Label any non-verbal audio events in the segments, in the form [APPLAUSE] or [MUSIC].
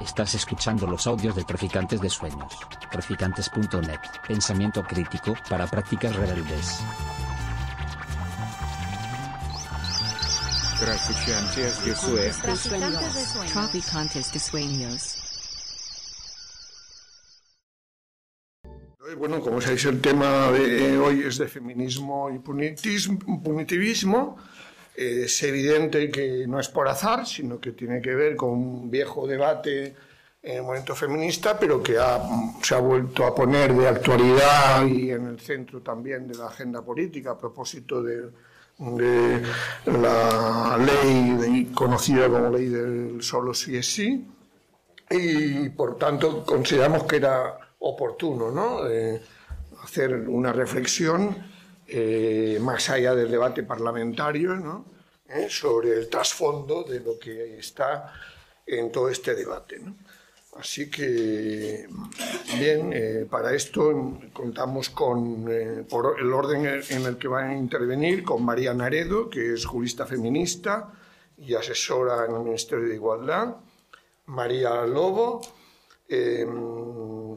Estás escuchando los audios de Traficantes de Sueños. Traficantes.net. Pensamiento crítico para prácticas rebeldes. Traficantes de Sueños. Traficantes de Sueños. Bueno, como sabéis, el tema de hoy es de feminismo y punitismo, punitivismo. Es evidente que no es por azar, sino que tiene que ver con un viejo debate en el movimiento feminista, pero que ha- se ha vuelto a poner de actualidad y en el centro también de la agenda política a propósito de, la ley conocida como ley del solo sí es sí y por tanto consideramos que era oportuno ¿no? Eh, hacer una reflexión eh, más allá del debate parlamentario ¿no? Eh, sobre el trasfondo de lo que está en todo este debate. ¿no? Así que, bien, eh, para esto contamos con, eh, por el orden en el que van a intervenir, con María Naredo, que es jurista feminista y asesora en el Ministerio de Igualdad, María Lobo, eh,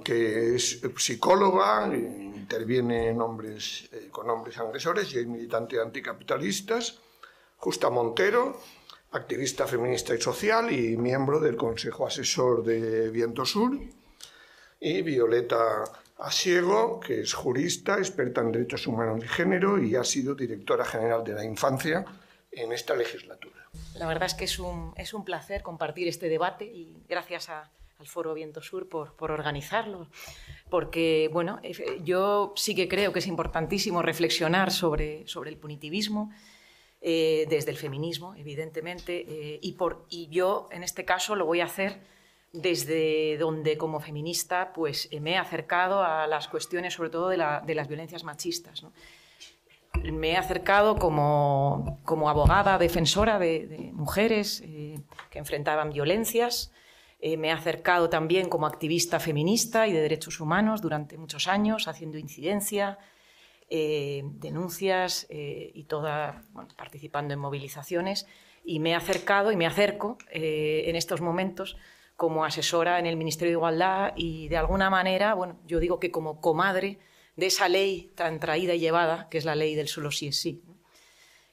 que es psicóloga, eh, interviene en hombres, eh, con hombres agresores y es militante de anticapitalistas, Justa Montero, activista feminista y social y miembro del Consejo Asesor de Viento Sur, y Violeta Asiego, que es jurista, experta en derechos humanos y género y ha sido directora general de la infancia en esta legislatura. La verdad es que es un, es un placer compartir este debate y gracias a- al Foro Viento Sur por, por organizarlo. Porque, bueno, yo sí que creo que es importantísimo reflexionar sobre, sobre el punitivismo eh, desde el feminismo, evidentemente, eh, y, por, y yo en este caso lo voy a hacer desde donde como feminista pues, eh, me he acercado a las cuestiones sobre todo de, la- de las violencias machistas. me he acercado como, como abogada defensora de, de mujeres eh, que enfrentaban violencias. Eh, me he acercado también como activista feminista y de derechos humanos durante muchos años, haciendo incidencia, eh, denuncias eh, y toda, participando en movilizaciones. Y me he acercado y me acerco en estos momentos como asesora en el Ministerio de Igualdad y de alguna manera, bueno, yo digo que como comadre de esa ley tan traída y llevada, que es la ley del solo sí es sí.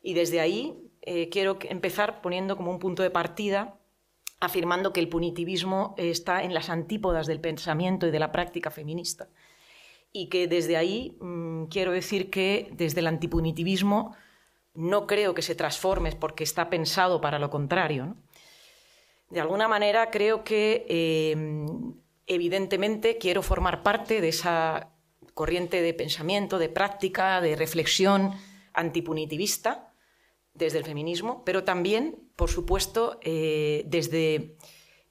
Y desde ahí quiero empezar poniendo como un punto de partida, afirmando que el punitivismo está en las antípodas del pensamiento y de la práctica feminista. Y que desde ahí mm, quiero decir que desde el antipunitivismo no creo que se transforme porque está pensado para lo contrario. De alguna manera creo que eh, evidentemente quiero formar parte de esa corriente de pensamiento, de práctica, de reflexión antipunitivista desde el feminismo, pero también, por supuesto, eh, desde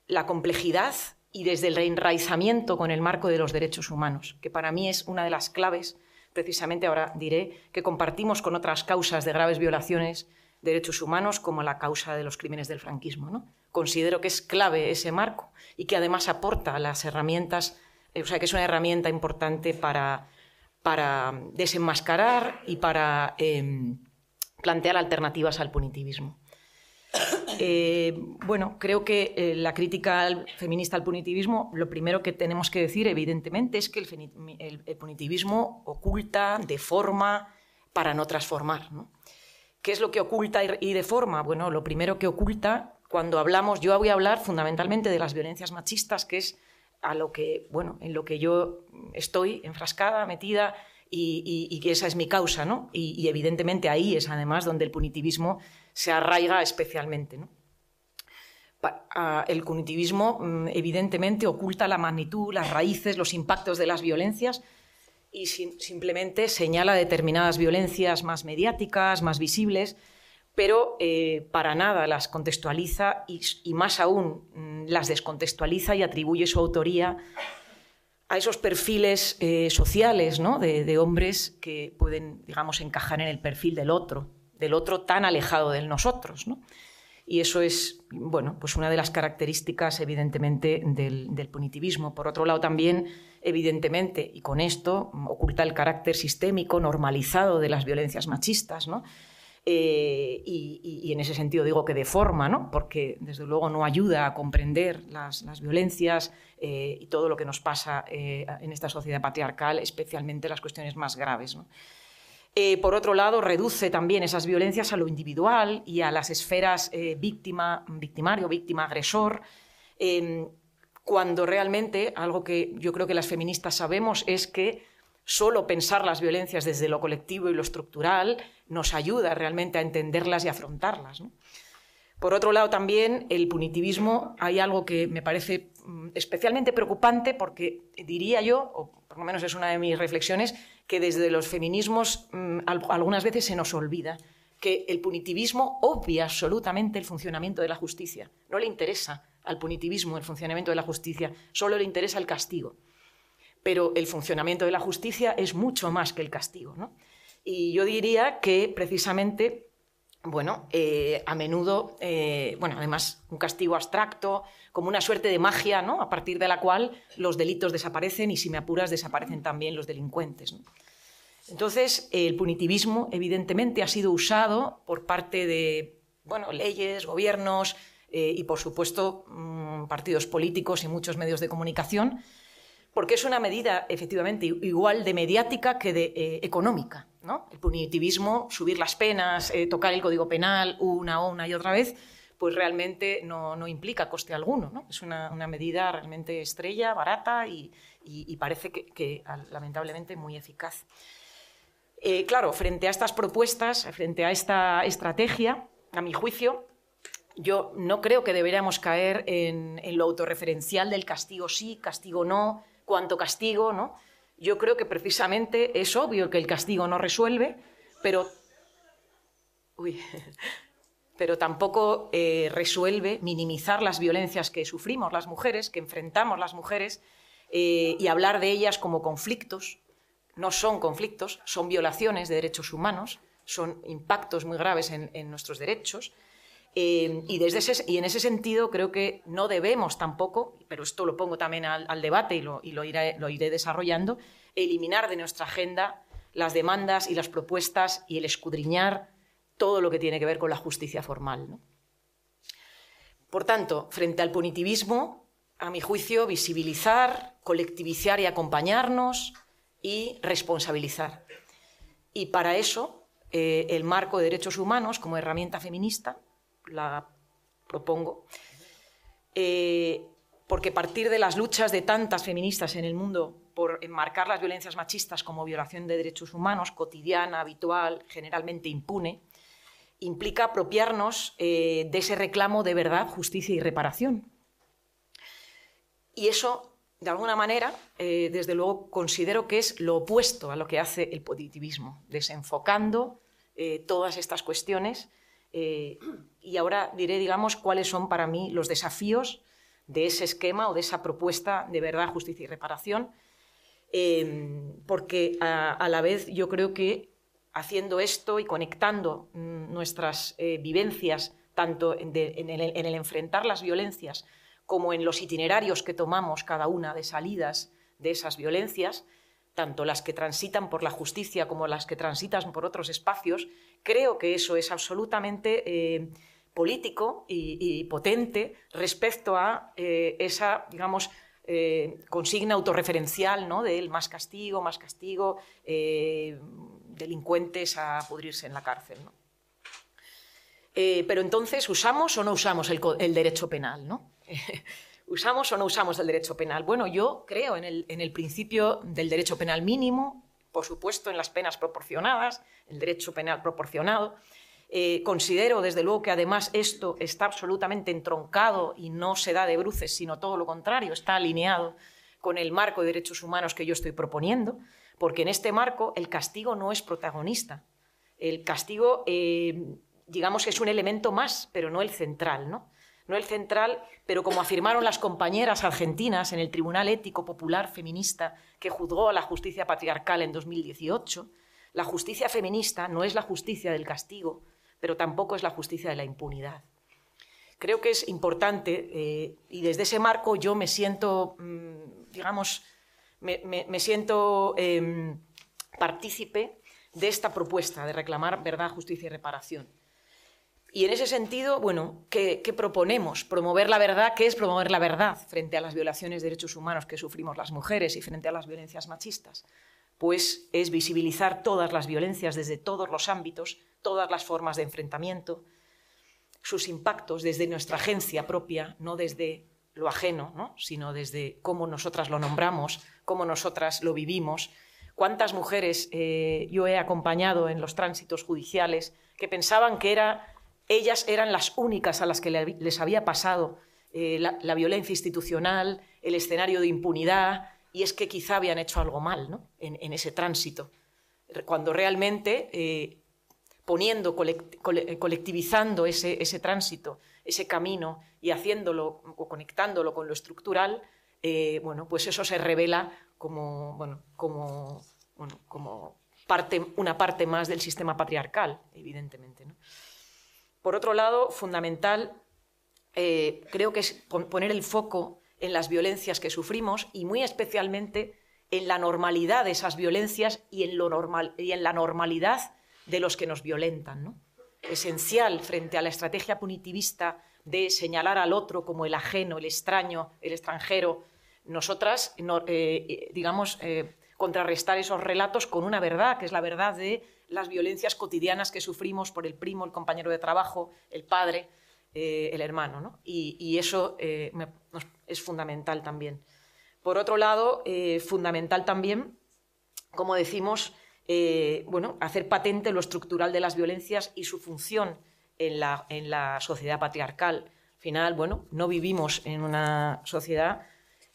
la complejidad y desde el reenraizamiento con el marco de los derechos humanos, que para mí es una de las claves, precisamente ahora diré, que compartimos con otras causas de graves violaciones de derechos humanos, como la causa de los crímenes del franquismo. ¿no? Considero que es clave ese marco y que además aporta las herramientas, eh, o sea, que es una herramienta importante para, para desenmascarar y para em, plantear alternativas al punitivismo. Eh, bueno, creo que eh, la crítica feminista al punitivismo, lo primero que tenemos que decir, evidentemente, es que el punitivismo oculta, deforma, para no transformar. ¿no? ¿Qué es lo que oculta y, y deforma? Bueno, lo primero que oculta, cuando hablamos, yo voy a hablar fundamentalmente de las violencias machistas, que es a lo que, bueno, en lo que yo estoy enfrascada, metida, y, que esa es mi causa, ¿no? Y, evidentemente ahí es además donde el punitivismo se arraiga especialmente, el punitivismo mm, evidentemente oculta la magnitud, las raíces, los impactos de las violencias y simplemente señala determinadas violencias más mediáticas, más visibles, pero eh, para nada las contextualiza y, y más aún mm, las descontextualiza y atribuye su autoría a esos perfiles eh, sociales ¿no? de, hombres que pueden, digamos, encajar en el perfil del otro, del otro tan alejado de nosotros. ¿no? Y eso es, bueno, pues una de las características, evidentemente, del, del punitivismo. Por otro lado, también, evidentemente, y con esto oculta el carácter sistémico, normalizado de las violencias machistas, ¿no? Eh, y, en ese sentido digo que deforma, ¿no? porque desde luego no ayuda a comprender las, violencias eh, y todo lo que nos pasa eh, en esta sociedad patriarcal, especialmente las cuestiones más graves. por otro lado, reduce también esas violencias a lo individual y a las esferas víctima, victimario, víctima, agresor, em, cuando realmente algo que yo creo que las feministas sabemos es que solo pensar las violencias desde lo colectivo y lo estructural nos ayuda realmente a entenderlas y afrontarlas. Por otro lado, también el punitivismo, hay algo que me parece mm, especialmente preocupante porque diría yo, o por lo menos es una de mis reflexiones, que desde los feminismos mm, algunas veces se nos olvida que el punitivismo obvia absolutamente el funcionamiento de la justicia. No le interesa al punitivismo el funcionamiento de la justicia, solo le interesa el castigo pero el funcionamiento de la justicia es mucho más que el castigo. Y yo diría que precisamente, bueno, eh, a menudo, eh, bueno, además un castigo abstracto, como una suerte de magia, ¿no? a partir de la cual los delitos desaparecen y si me apuras desaparecen también los delincuentes. Entonces, el punitivismo evidentemente ha sido usado por parte de bueno, leyes, gobiernos eh, y, por supuesto, mm, partidos políticos y muchos medios de comunicación porque es una medida efectivamente igual de mediática que de eh, económica. ¿no? El punitivismo, subir las penas, eh, tocar el código penal una, una y otra vez, pues realmente no, implica coste alguno. ¿no? Es una, medida realmente estrella, barata y, parece que, lamentablemente muy eficaz. Eh, claro, frente a estas propuestas, frente a esta estrategia, a mi juicio, yo no creo que deberíamos caer en, en lo autorreferencial del castigo sí, castigo no, cuanto castigo, ¿no? Yo creo que precisamente es obvio que el castigo no resuelve, pero, [LAUGHS] pero tampoco eh, resuelve minimizar las violencias que sufrimos las mujeres, que enfrentamos las mujeres, eh, y hablar de ellas como conflictos. No son conflictos, son violaciones de derechos humanos, son impactos muy graves en nuestros derechos. Eh, y, desde y en ese sentido creo que no debemos tampoco, pero esto lo pongo también al, debate y, lo, iré, desarrollando, eliminar de nuestra agenda las demandas y las propuestas y el escudriñar todo lo que tiene que ver con la justicia formal. Por tanto, frente al punitivismo, a mi juicio, visibilizar, colectivizar y acompañarnos y responsabilizar. Y para eso, eh, el marco de derechos humanos como herramienta feminista la propongo, eh, porque partir de las luchas de tantas feministas en el mundo por enmarcar las violencias machistas como violación de derechos humanos cotidiana, habitual, generalmente impune, implica apropiarnos eh, de ese reclamo de verdad, justicia y reparación. Y eso, de alguna manera, eh, desde luego, considero que es lo opuesto a lo que hace el positivismo, desenfocando todas estas cuestiones y ahora diré, digamos, cuáles son para mí los desafíos de ese esquema o de esa propuesta de verdad, justicia y reparación, em, porque a, la vez yo creo que haciendo esto y conectando mm, nuestras eh, vivencias, tanto en, el, enfrentar las violencias como en los itinerarios que tomamos cada una de salidas de esas violencias, tanto las que transitan por la justicia como las que transitan por otros espacios, creo que eso es absolutamente eh, político y, potente respecto a eh, esa, digamos, eh, consigna autorreferencial ¿no? del más castigo, más castigo, eh, delincuentes a pudrirse en la cárcel. pero entonces, ¿usamos o no usamos el, derecho penal? ¿no? [LAUGHS] ¿Usamos o no usamos el derecho penal? Bueno, yo creo en el, en el principio del derecho penal mínimo, por supuesto en las penas proporcionadas, el derecho penal proporcionado, eh, considero, desde luego, que además esto está absolutamente entroncado y no se da de bruces, sino todo lo contrario, está alineado con el marco de derechos humanos que yo estoy proponiendo, porque en este marco el castigo no es protagonista. El castigo, eh, digamos que es un elemento más, pero no el central, ¿no? No el central, pero como afirmaron las compañeras argentinas en el Tribunal Ético Popular Feminista que juzgó a la justicia patriarcal en 2018, la justicia feminista no es la justicia del castigo, pero tampoco es la justicia de la impunidad. Creo que es importante eh, y desde ese marco yo me siento, mm, digamos, me, siento em, partícipe de esta propuesta de reclamar verdad, justicia y reparación. Y en ese sentido, bueno, ¿qué, proponemos? Promover la verdad. ¿Qué es promover la verdad frente a las violaciones de derechos humanos que sufrimos las mujeres y frente a las violencias machistas? Pues es visibilizar todas las violencias desde todos los ámbitos, todas las formas de enfrentamiento, sus impactos desde nuestra agencia propia, no desde lo ajeno, sino desde cómo nosotras lo nombramos, cómo nosotras lo vivimos. ¿Cuántas mujeres eh, yo he acompañado en los tránsitos judiciales que pensaban que era ellas eran las únicas a las que les había pasado eh, la, violencia institucional, el escenario de impunidad, y es que quizá habían hecho algo mal en, ese tránsito, cuando realmente eh, poniendo, colectivizando ese, tránsito, ese camino y haciéndolo o conectándolo con lo estructural, eh, bueno, pues eso se revela como, bueno, como, como parte, una parte más del sistema patriarcal, evidentemente. ¿no? Por otro lado, fundamental, eh, creo que es poner el foco en las violencias que sufrimos y muy especialmente en la normalidad de esas violencias y en, la normalidad de los que nos violentan. Esencial frente a la estrategia punitivista de señalar al otro como el ajeno, el extraño, el extranjero, nosotras, eh, digamos, eh, contrarrestar esos relatos con una verdad, que es la verdad de las violencias cotidianas que sufrimos por el primo, el compañero de trabajo, el padre, eh, el hermano. Y, eso eh, es fundamental también. Por otro lado, eh, fundamental también, como decimos, bueno, hacer patente lo estructural de las violencias y su función en la, en la sociedad patriarcal. Al final, bueno, no vivimos en una sociedad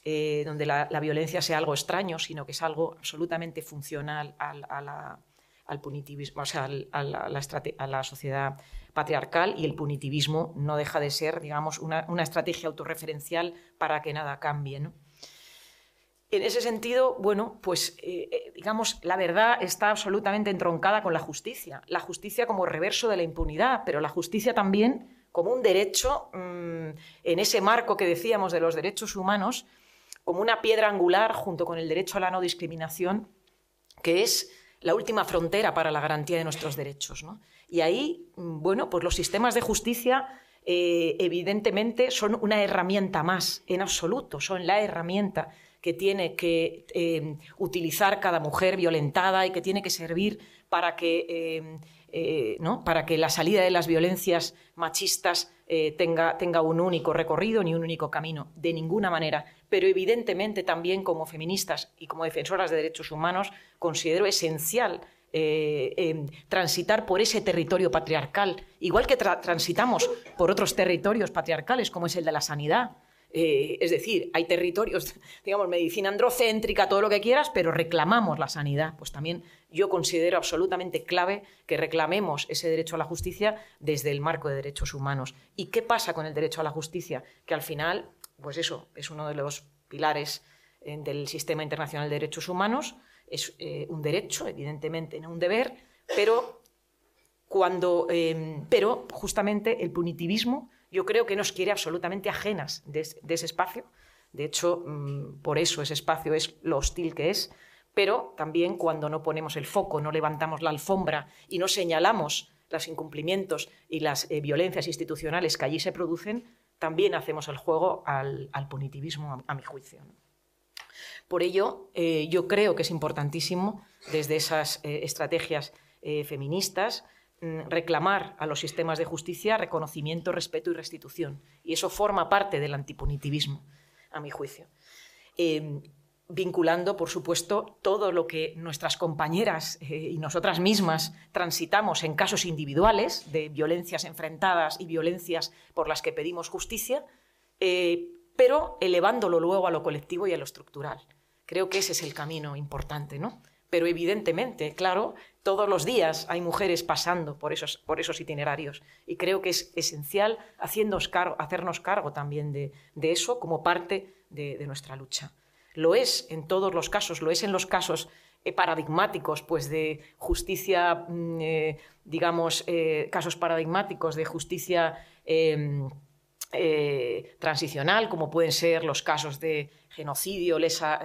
donde la, violencia sea algo extraño, sino que es algo absolutamente funcional a la, al punitivismo, o sea, a, la, sociedad patriarcal y el punitivismo no deja de ser, digamos, una, estrategia autorreferencial para que nada cambie. En ese sentido, bueno, pues eh, eh, digamos, la verdad está absolutamente entroncada con la justicia. La justicia como reverso de la impunidad, pero la justicia también como un derecho, mm, en ese marco que decíamos de los derechos humanos, como una piedra angular junto con el derecho a la no discriminación, que es la última frontera para la garantía de nuestros derechos. Y ahí, mm, bueno, pues los sistemas de justicia eh, evidentemente son una herramienta más, en absoluto, son la herramienta que tiene que eh, utilizar cada mujer violentada y que tiene que servir para que, eh, ¿no? para que la salida de las violencias machistas tenga, tenga un único recorrido ni un único camino, de ninguna manera pero evidentemente también como feministas y como defensoras de derechos humanos considero esencial eh, em, transitar por ese territorio patriarcal, igual que transitamos por otros territorios patriarcales como es el de la sanidad. Eh, es decir, hay territorios, [LAUGHS] digamos, medicina androcéntrica, todo lo que quieras, pero reclamamos la sanidad. Pues también yo considero absolutamente clave que reclamemos ese derecho a la justicia desde el marco de derechos humanos. ¿Y qué pasa con el derecho a la justicia? Que al final pues eso, es uno de los pilares eh, del sistema internacional de derechos humanos, es eh, un derecho, evidentemente, no un deber, pero, cuando, em, pero justamente el punitivismo yo creo que nos quiere absolutamente ajenas de, ese espacio. De hecho, mm, por eso ese espacio es lo hostil que es, pero también cuando no ponemos el foco, no levantamos la alfombra y no señalamos los incumplimientos y las eh, violencias institucionales que allí se producen, también hacemos el juego al, punitivismo, a, mi juicio. Por ello, eh, yo creo que es importantísimo, desde esas eh, estrategias eh, feministas, mm, reclamar a los sistemas de justicia reconocimiento, respeto y restitución. Y eso forma parte del antipunitivismo, a mi juicio vinculando, por supuesto, todo lo que nuestras compañeras eh, y nosotras mismas transitamos en casos individuales de violencias enfrentadas y violencias por las que pedimos justicia, eh, pero elevándolo luego a lo colectivo y a lo estructural. Creo que ese es el camino importante, ¿no? Pero evidentemente, claro, todos los días hay mujeres pasando por esos, por esos itinerarios y creo que es esencial hacernos cargo, también de, eso como parte de nuestra lucha. Lo es en todos los casos, lo es en los casos eh, paradigmáticos, pues de justicia, mm, eh, digamos, eh, casos paradigmáticos de justicia em, transicional, como pueden ser los casos de genocidio,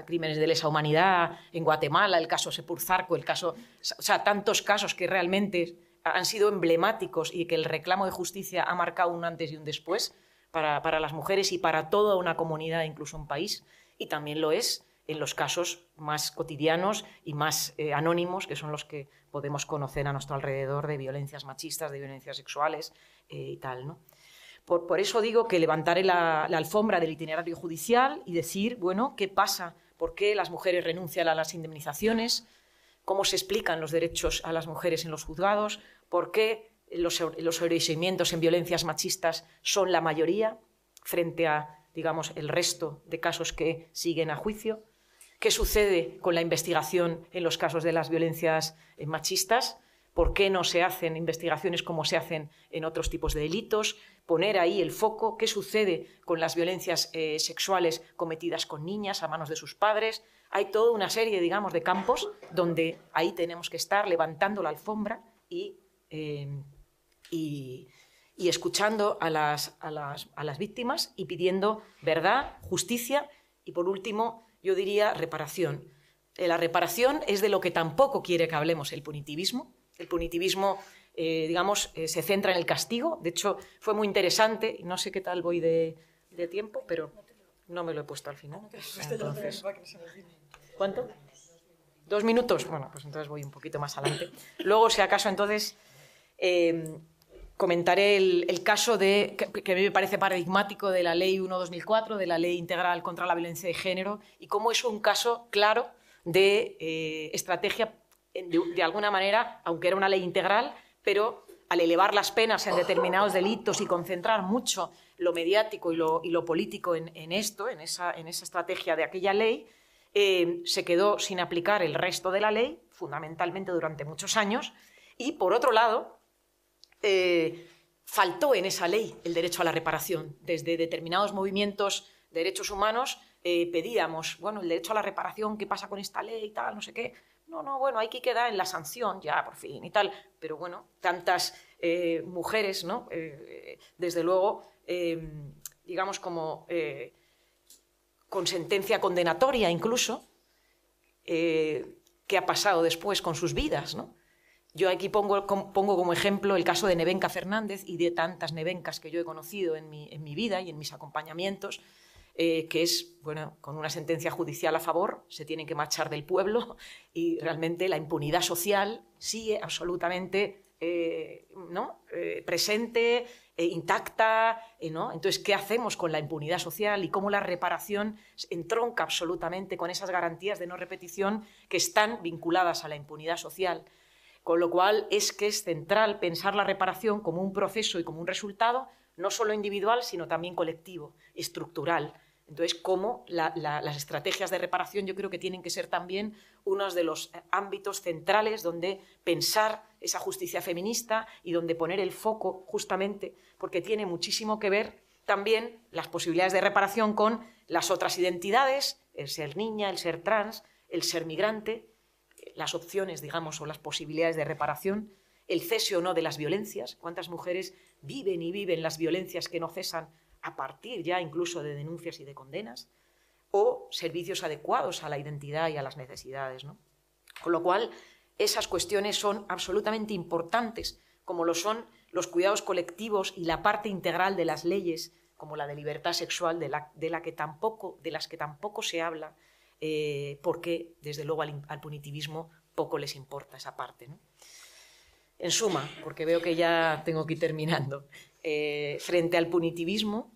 crímenes de lesa humanidad en Guatemala, el caso Sepurzarco, el caso, o sea, tantos casos que realmente han sido emblemáticos y que el reclamo de justicia ha marcado un antes y un después para, para las mujeres y para toda una comunidad, incluso un país, y también lo es en los casos más cotidianos y más eh, anónimos, que son los que podemos conocer a nuestro alrededor de violencias machistas, de violencias sexuales eh, y tal. ¿no? Por, eso digo que levantaré la, alfombra del itinerario judicial y decir, bueno, ¿qué pasa? ¿Por qué las mujeres renuncian a las indemnizaciones? ¿Cómo se explican los derechos a las mujeres en los juzgados? ¿Por qué los, los en violencias machistas son la mayoría frente a, digamos, el resto de casos que siguen a juicio? ¿Qué sucede con la investigación en los casos de las violencias eh, machistas? ¿Por qué no se hacen investigaciones como se hacen en otros tipos de delitos? Poner ahí el foco. ¿Qué sucede con las violencias eh, sexuales cometidas con niñas a manos de sus padres? Hay toda una serie, digamos, de campos donde ahí tenemos que estar levantando la alfombra y, eh, y, escuchando a las, a las víctimas y pidiendo verdad, justicia y, por último, yo diría reparación. Eh, la reparación es de lo que tampoco quiere que hablemos el punitivismo. El punitivismo, eh, digamos, eh, se centra en el castigo. De hecho, fue muy interesante. No sé qué tal voy de, tiempo, pero no me lo he puesto al final. ¿Cuánto? ¿Dos minutos? Bueno, pues entonces voy un poquito más adelante. Luego, si acaso, entonces comentaré el, caso de, que, a mí me parece paradigmático de la Ley 1-2004, de la Ley Integral contra la Violencia de Género, y cómo es un caso claro de eh, estrategia, de, alguna manera, aunque era una ley integral, pero al elevar las penas en determinados delitos y concentrar mucho lo mediático y lo, político en, esto, en esa, estrategia de aquella ley, eh, se quedó sin aplicar el resto de la ley, fundamentalmente durante muchos años, y por otro lado, eh, faltó en esa ley el derecho a la reparación. Desde determinados movimientos de derechos humanos eh, pedíamos, bueno, el derecho a la reparación, ¿qué pasa con esta ley y tal? No sé qué. No, no, bueno, hay que quedar en la sanción ya, por fin, y tal. Pero bueno, tantas eh, mujeres, ¿no? desde luego, digamos como con sentencia condenatoria incluso, ¿qué ha pasado después con sus vidas, ¿no? Yo aquí pongo, como ejemplo el caso de Nevenka Fernández y de tantas Nevencas que yo he conocido en mi, vida y en mis acompañamientos, eh, que es, bueno, con una sentencia judicial a favor, se tienen que marchar del pueblo [LAUGHS] y realmente la impunidad social sigue absolutamente eh, ¿no? Eh, presente, intacta. ¿no? Entonces, ¿qué hacemos con la impunidad social y cómo la reparación entronca absolutamente con esas garantías de no repetición que están vinculadas a la impunidad social? Con lo cual es que es central pensar la reparación como un proceso y como un resultado, no solo individual, sino también colectivo, estructural. Entonces, cómo las estrategias de reparación yo creo que tienen que ser también uno de los ámbitos centrales donde pensar esa justicia feminista y donde poner el foco justamente, porque tiene muchísimo que ver también las posibilidades de reparación con las otras identidades, el ser niña, el ser trans, el ser migrante, las opciones, digamos, o las posibilidades de reparación, el cese o no de las violencias, cuántas mujeres viven y viven las violencias que no cesan a partir ya incluso de denuncias y de condenas, o servicios adecuados a la identidad y a las necesidades. ¿no? Con lo cual, esas cuestiones son absolutamente importantes, como lo son los cuidados colectivos y la parte integral de las leyes, como la de libertad sexual, de, la, de, la que tampoco, de las que tampoco se habla eh, porque desde luego al, punitivismo poco les importa esa parte. En suma, porque veo que ya tengo que ir terminando, eh, frente al punitivismo,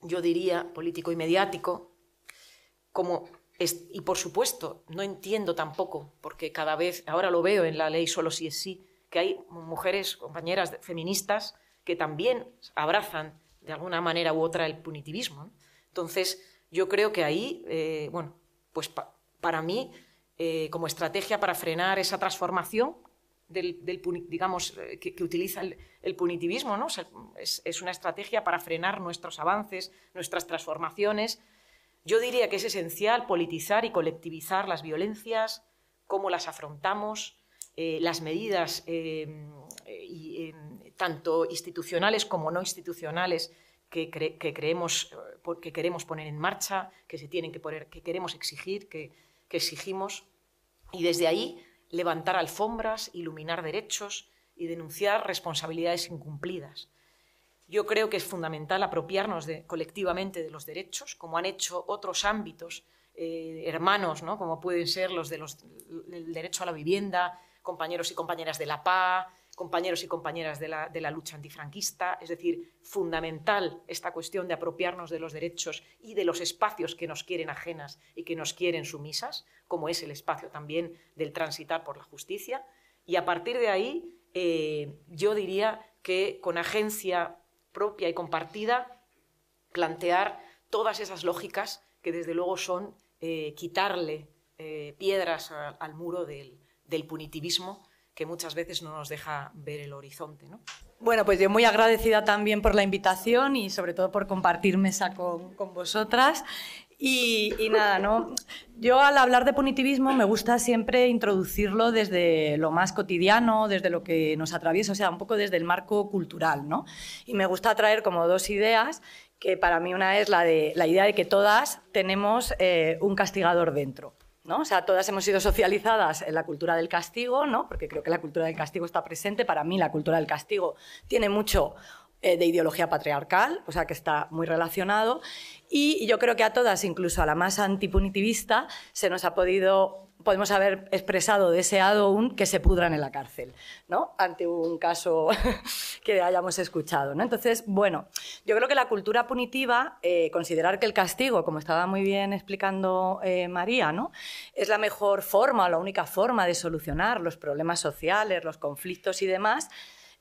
yo diría político y mediático, como y por supuesto, no entiendo tampoco, porque cada vez, ahora lo veo en la ley solo si es sí, que hay mujeres, compañeras feministas, que también abrazan de alguna manera u otra el punitivismo. Entonces, yo creo que ahí, eh, bueno, pues para mí, eh, como estrategia para frenar esa transformación del, digamos, eh, que, utiliza el, punitivismo, ¿no? es, una estrategia para frenar nuestros avances, nuestras transformaciones. Yo diría que es esencial politizar y colectivizar las violencias, cómo las afrontamos, eh, las medidas tanto institucionales como no institucionales que, creemos, eh, que queremos poner en marcha, que, se tienen que, poner, que queremos exigir, que, exigimos, y desde ahí levantar alfombras, iluminar derechos y denunciar responsabilidades incumplidas. Yo creo que es fundamental apropiarnos de, colectivamente de los derechos, como han hecho otros ámbitos eh, hermanos, ¿no? como pueden ser los del derecho a la vivienda, compañeros y compañeras de la PA, compañeros y compañeras de la, de la, lucha antifranquista. Es decir, fundamental esta cuestión de apropiarnos de los derechos y de los espacios que nos quieren ajenas y que nos quieren sumisas, como es el espacio también del transitar por la justicia. Y a partir de ahí, eh, yo diría que con agencia propia y compartida, plantear todas esas lógicas que desde luego son eh, quitarle eh, piedras al muro del, punitivismo que muchas veces no nos deja ver el horizonte. ¿no? Bueno, pues yo muy agradecida también por la invitación y sobre todo por compartir mesa con, vosotras. Y, y, nada, ¿no? Yo al hablar de punitivismo me gusta siempre introducirlo desde lo más cotidiano, desde lo que nos atraviesa, o sea, un poco desde el marco cultural, ¿no? Y me gusta traer como dos ideas que para mí una es la, de, la idea de que todas tenemos eh, un castigador dentro. ¿No? O sea, todas hemos sido socializadas en la cultura del castigo, ¿no? porque creo que la cultura del castigo está presente. Para mí la cultura del castigo tiene mucho eh, de ideología patriarcal, o sea que está muy relacionado. Y yo creo que a todas, incluso a la más antipunitivista, se nos ha podido podemos haber expresado, deseado un que se pudran en la cárcel, ¿no? Ante un caso [LAUGHS] que hayamos escuchado, ¿no? Entonces, bueno, yo creo que la cultura punitiva, eh, considerar que el castigo, como estaba muy bien explicando eh, María, ¿no? Es la mejor forma, la única forma de solucionar los problemas sociales, los conflictos y demás,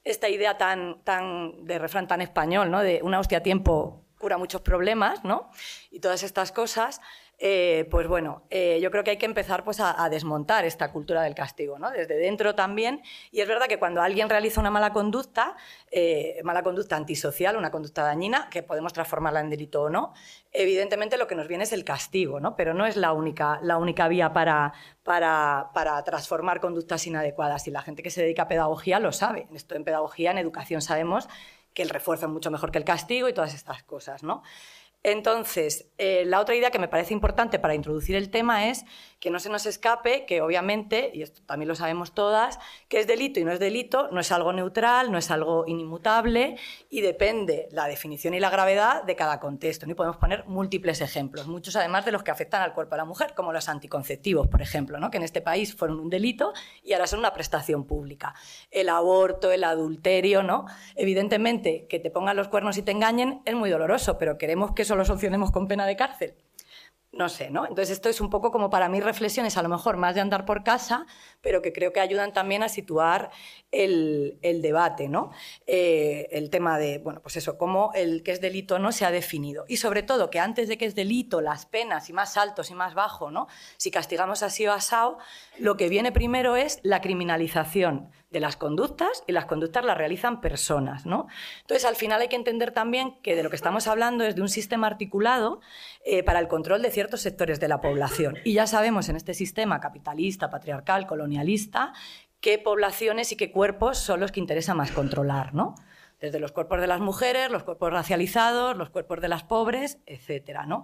esta idea tan, tan de refrán tan español, ¿no? De una hostia a tiempo cura muchos problemas, ¿no? Y todas estas cosas, eh, pues bueno, eh, yo creo que hay que empezar pues, a, desmontar esta cultura del castigo, ¿no? desde dentro también. Y es verdad que cuando alguien realiza una mala conducta, eh, mala conducta antisocial, una conducta dañina, que podemos transformarla en delito o no, evidentemente lo que nos viene es el castigo, ¿no? pero no es la única, la única vía para, para, para transformar conductas inadecuadas. Y la gente que se dedica a pedagogía lo sabe. Esto en pedagogía, en educación sabemos que el refuerzo es mucho mejor que el castigo y todas estas cosas, ¿no? Entonces, eh, la otra idea que me parece importante para introducir el tema es que no se nos escape que obviamente, y esto también lo sabemos todas, que es delito y no es delito, no es algo neutral, no es algo inimutable y depende la definición y la gravedad de cada contexto. Y podemos poner múltiples ejemplos, muchos además de los que afectan al cuerpo de la mujer, como los anticonceptivos, por ejemplo, ¿no? que en este país fueron un delito y ahora son una prestación pública. El aborto, el adulterio, ¿no? Evidentemente, que te pongan los cuernos y te engañen es muy doloroso, pero queremos que lo sancionemos con pena de cárcel. No sé, ¿no? Entonces esto es un poco como para mí reflexiones, a lo mejor más de andar por casa, pero que creo que ayudan también a situar el, debate, ¿no? Eh, el tema de, bueno, pues eso, cómo el que es delito no se ha definido. Y sobre todo que antes de que es delito, las penas, y más altos y más bajos, ¿no? Si castigamos así o asado, lo que viene primero es la criminalización de las conductas y las conductas las realizan personas. ¿no? Entonces, al final hay que entender también que de lo que estamos hablando es de un sistema articulado eh, para el control de ciertos sectores de la población. Y ya sabemos en este sistema capitalista, patriarcal, colonialista, qué poblaciones y qué cuerpos son los que interesa más controlar. ¿no? desde los cuerpos de las mujeres, los cuerpos racializados, los cuerpos de las pobres, etcétera, ¿no?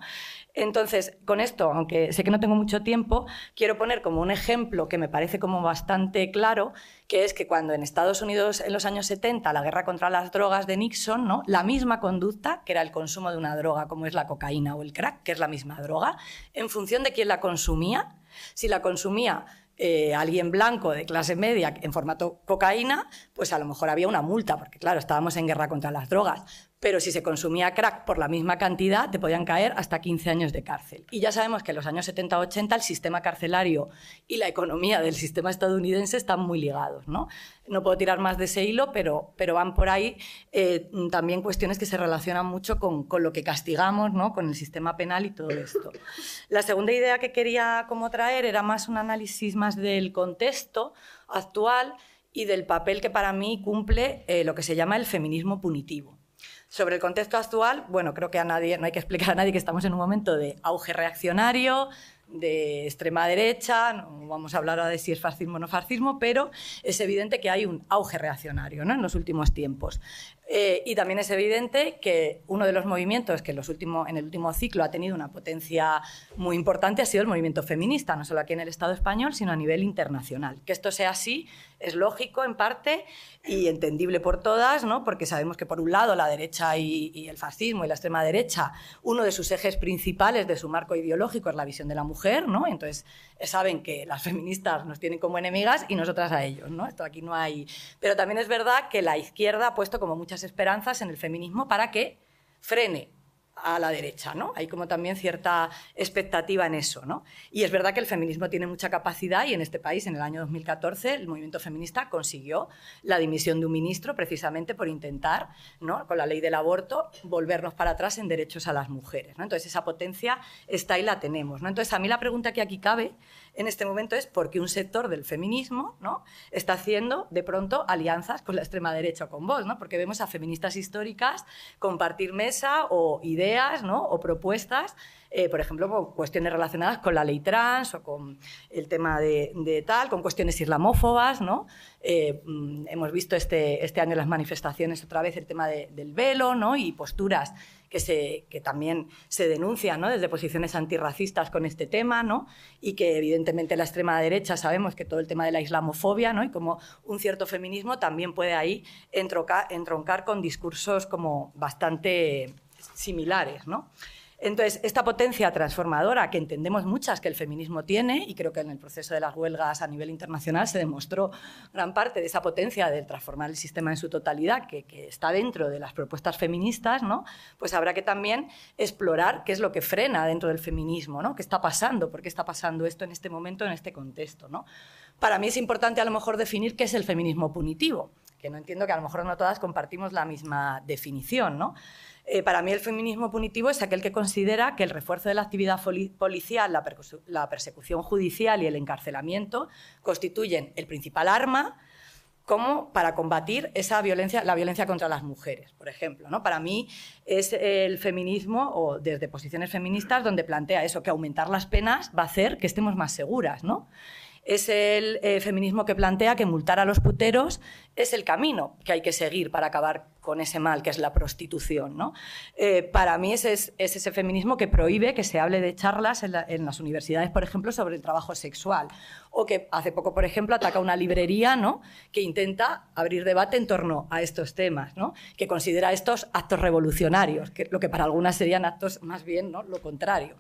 Entonces, con esto, aunque sé que no tengo mucho tiempo, quiero poner como un ejemplo que me parece como bastante claro, que es que cuando en Estados Unidos en los años 70 la guerra contra las drogas de Nixon, ¿no? La misma conducta, que era el consumo de una droga como es la cocaína o el crack, que es la misma droga, en función de quién la consumía, si la consumía eh, alguien blanco de clase media en formato cocaína, pues a lo mejor había una multa, porque claro, estábamos en guerra contra las drogas pero si se consumía crack por la misma cantidad, te podían caer hasta 15 años de cárcel. Y ya sabemos que en los años 70-80 el sistema carcelario y la economía del sistema estadounidense están muy ligados. No, no puedo tirar más de ese hilo, pero, pero van por ahí eh, también cuestiones que se relacionan mucho con, con, lo que castigamos, ¿no? con el sistema penal y todo esto. La segunda idea que quería como traer era más un análisis más del contexto actual y del papel que para mí cumple eh, lo que se llama el feminismo punitivo. Sobre el contexto actual, bueno, creo que a nadie, no hay que explicar a nadie que estamos en un momento de auge reaccionario, de extrema derecha, no vamos a hablar ahora de si es fascismo o no fascismo, pero es evidente que hay un auge reaccionario ¿no? en los últimos tiempos. Eh, y también es evidente que uno de los movimientos que en, el último ciclo ha tenido una potencia muy importante ha sido el movimiento feminista, no solo aquí en el Estado español, sino a nivel internacional. Que esto sea así es lógico en parte y entendible por todas, ¿no? porque sabemos que por un lado la derecha y, y, el fascismo y la extrema derecha, uno de sus ejes principales de su marco ideológico es la visión de la mujer, ¿no? entonces saben que las feministas nos tienen como enemigas y nosotras a ellos. ¿no? Esto aquí no hay... Pero también es verdad que la izquierda ha puesto como muchas esperanzas en el feminismo para que frene a la derecha, ¿no? Hay como también cierta expectativa en eso, ¿no? Y es verdad que el feminismo tiene mucha capacidad y en este país, en el año 2014, el movimiento feminista consiguió la dimisión de un ministro precisamente por intentar, ¿no? Con la ley del aborto, volvernos para atrás en derechos a las mujeres, ¿no? Entonces esa potencia está y la tenemos, ¿no? Entonces a mí la pregunta que aquí cabe en este momento es por qué un sector del feminismo, ¿no? Está haciendo de pronto alianzas con la extrema derecha o con vos, ¿no? Porque vemos a feministas históricas compartir mesa o ideas ¿no? o propuestas, eh, por ejemplo, con cuestiones relacionadas con la ley trans o con el tema de, tal, con cuestiones islamófobas. ¿no? Eh, mm, hemos visto este, este año las manifestaciones otra vez el tema de, del velo ¿no? y posturas que, se, que también se denuncian ¿no? desde posiciones antirracistas con este tema ¿no? y que evidentemente la extrema derecha sabemos que todo el tema de la islamofobia ¿no? y como un cierto feminismo también puede ahí entroncar, entroncar con discursos como bastante similares, ¿no? Entonces, esta potencia transformadora que entendemos muchas que el feminismo tiene, y creo que en el proceso de las huelgas a nivel internacional se demostró gran parte de esa potencia de transformar el sistema en su totalidad, que, está dentro de las propuestas feministas, ¿no? pues habrá que también explorar qué es lo que frena dentro del feminismo, ¿no? qué está pasando, por qué está pasando esto en este momento, en este contexto. ¿no? Para mí es importante a lo mejor definir qué es el feminismo punitivo, que no entiendo que a lo mejor no todas compartimos la misma definición. ¿no? Eh, para mí el feminismo punitivo es aquel que considera que el refuerzo de la actividad policial, la, la persecución judicial y el encarcelamiento constituyen el principal arma como para combatir esa violencia, la violencia contra las mujeres, por ejemplo. ¿no? Para mí es el feminismo, o desde posiciones feministas, donde plantea eso, que aumentar las penas va a hacer que estemos más seguras. ¿no? Es el eh, feminismo que plantea que multar a los puteros es el camino que hay que seguir para acabar con ese mal que es la prostitución. ¿no? Eh, para mí es, es, ese feminismo que prohíbe que se hable de charlas en, la, en, las universidades, por ejemplo, sobre el trabajo sexual. O que hace poco, por ejemplo, ataca una librería ¿no? que intenta abrir debate en torno a estos temas, ¿no? que considera estos actos revolucionarios, que, lo que para algunas serían actos más bien ¿no? lo contrario.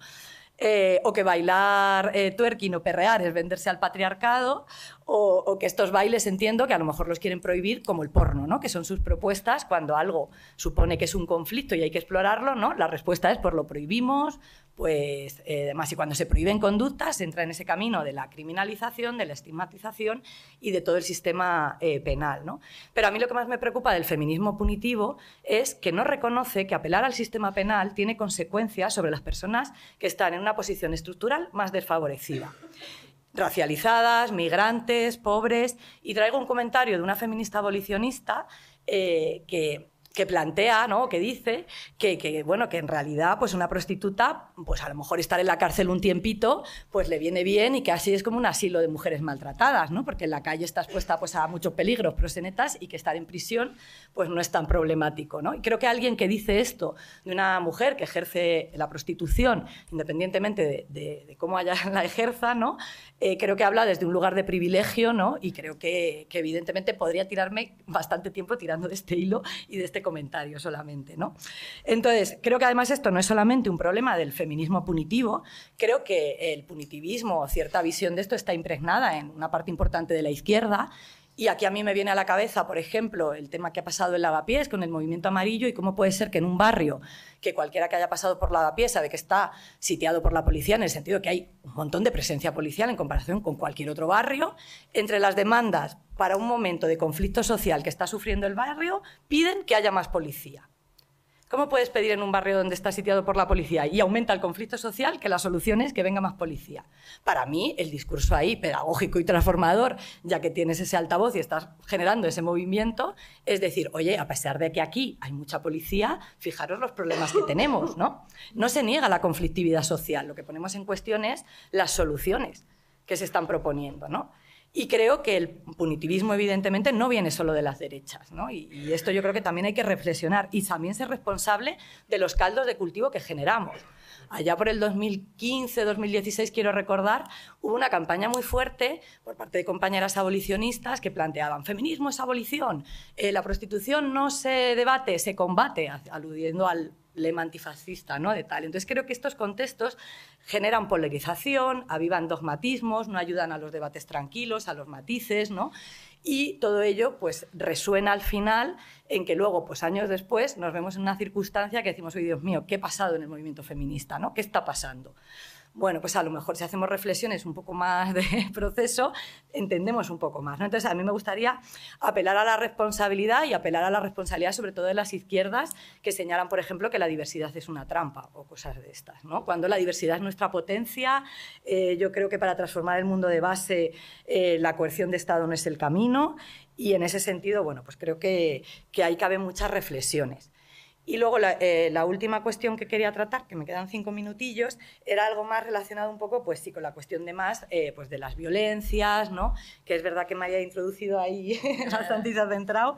Eh, o que bailar eh, twerking o perrear es venderse al patriarcado, o, o, que estos bailes entiendo que a lo mejor los quieren prohibir como el porno, ¿no? que son sus propuestas cuando algo supone que es un conflicto y hay que explorarlo, ¿no? la respuesta es por lo prohibimos, pues eh, además y cuando se prohíben conductas entra en ese camino de la criminalización, de la estigmatización y de todo el sistema eh, penal. ¿no? Pero a mí lo que más me preocupa del feminismo punitivo es que no reconoce que apelar al sistema penal tiene consecuencias sobre las personas que están en una posición estructural más desfavorecida racializadas, migrantes, pobres. Y traigo un comentario de una feminista abolicionista eh, que que plantea, ¿no? que dice que, que, bueno, que en realidad pues una prostituta, pues a lo mejor estar en la cárcel un tiempito, pues le viene bien y que así es como un asilo de mujeres maltratadas, ¿no? porque en la calle está expuesta pues, a muchos peligros prosenetas y que estar en prisión pues no es tan problemático. ¿no? Y creo que alguien que dice esto de una mujer que ejerce la prostitución, independientemente de, de, de cómo ella [LAUGHS] la ejerza, ¿no? Eh, creo que habla desde un lugar de privilegio ¿no? y creo que, que evidentemente podría tirarme bastante tiempo tirando de este hilo y de este comentario solamente. ¿no? Entonces, creo que además esto no es solamente un problema del feminismo punitivo, creo que el punitivismo o cierta visión de esto está impregnada en una parte importante de la izquierda y aquí a mí me viene a la cabeza, por ejemplo, el tema que ha pasado en Lavapiés con el movimiento amarillo y cómo puede ser que en un barrio que cualquiera que haya pasado por Lavapiés sabe que está sitiado por la policía, en el sentido que hay un montón de presencia policial en comparación con cualquier otro barrio, entre las demandas para un momento de conflicto social que está sufriendo el barrio, piden que haya más policía. ¿Cómo puedes pedir en un barrio donde está sitiado por la policía y aumenta el conflicto social que la solución es que venga más policía? Para mí, el discurso ahí, pedagógico y transformador, ya que tienes ese altavoz y estás generando ese movimiento, es decir, oye, a pesar de que aquí hay mucha policía, fijaros los problemas que tenemos, ¿no? No se niega la conflictividad social, lo que ponemos en cuestión es las soluciones que se están proponiendo, ¿no? Y creo que el punitivismo, evidentemente, no viene solo de las derechas. ¿no? Y, esto yo creo que también hay que reflexionar y también ser responsable de los caldos de cultivo que generamos. Allá por el 2015-2016, quiero recordar, hubo una campaña muy fuerte por parte de compañeras abolicionistas que planteaban, feminismo es abolición, eh, la prostitución no se debate, se combate, aludiendo al lema antifascista, ¿no? De tal. Entonces creo que estos contextos generan polarización, avivan dogmatismos, no ayudan a los debates tranquilos, a los matices, ¿no? Y todo ello pues resuena al final en que luego, pues años después, nos vemos en una circunstancia que decimos, oye Dios mío, ¿qué ha pasado en el movimiento feminista? ¿no? ¿Qué está pasando? Bueno, pues a lo mejor si hacemos reflexiones un poco más de [LAUGHS] proceso, entendemos un poco más. ¿no? Entonces, a mí me gustaría apelar a la responsabilidad y apelar a la responsabilidad sobre todo de las izquierdas que señalan, por ejemplo, que la diversidad es una trampa o cosas de estas. Cuando la diversidad es nuestra potencia, eh, yo creo que para transformar el mundo de base eh, la coerción de Estado no es el camino y en ese sentido, bueno, pues creo que, que ahí caben muchas reflexiones. Y luego eh, la, última cuestión que quería tratar, que me quedan cinco minutillos, era algo más relacionado un poco, pues sí, con la cuestión de más, eh, pues de las violencias, ¿no? Que es verdad que me haya introducido ahí [LAUGHS] bastante y centrado.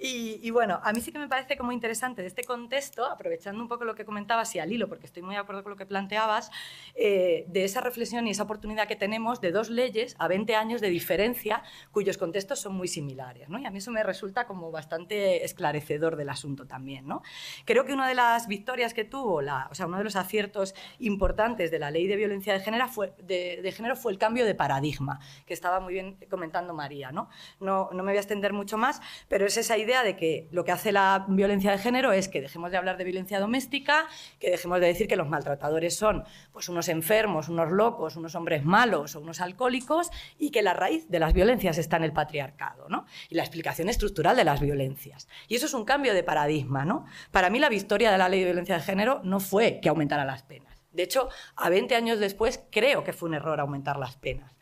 Y, bueno, a mí sí que me parece como interesante de este contexto, aprovechando un poco lo que comentabas y al hilo, porque estoy muy de acuerdo con lo que planteabas, eh, de esa reflexión y esa oportunidad que tenemos de dos leyes a 20 años de diferencia, cuyos contextos son muy similares, ¿no? Y a mí eso me resulta como bastante esclarecedor del asunto también, ¿no? Creo que una de las victorias que tuvo, o sea, uno de los aciertos importantes de la ley de violencia de género, fue, de, género fue el cambio de paradigma, que estaba muy bien comentando María. ¿no? No, no me voy a extender mucho más, pero es esa idea de que lo que hace la violencia de género es que dejemos de hablar de violencia doméstica, que dejemos de decir que los maltratadores son pues, unos enfermos, unos locos, unos hombres malos o unos alcohólicos y que la raíz de las violencias está en el patriarcado ¿no? y la explicación estructural de las violencias. Y eso es un cambio de paradigma. ¿no? Para mí la victoria de la ley de violencia de género no fue que aumentara las penas. De hecho, a 20 años después creo que fue un error aumentar las penas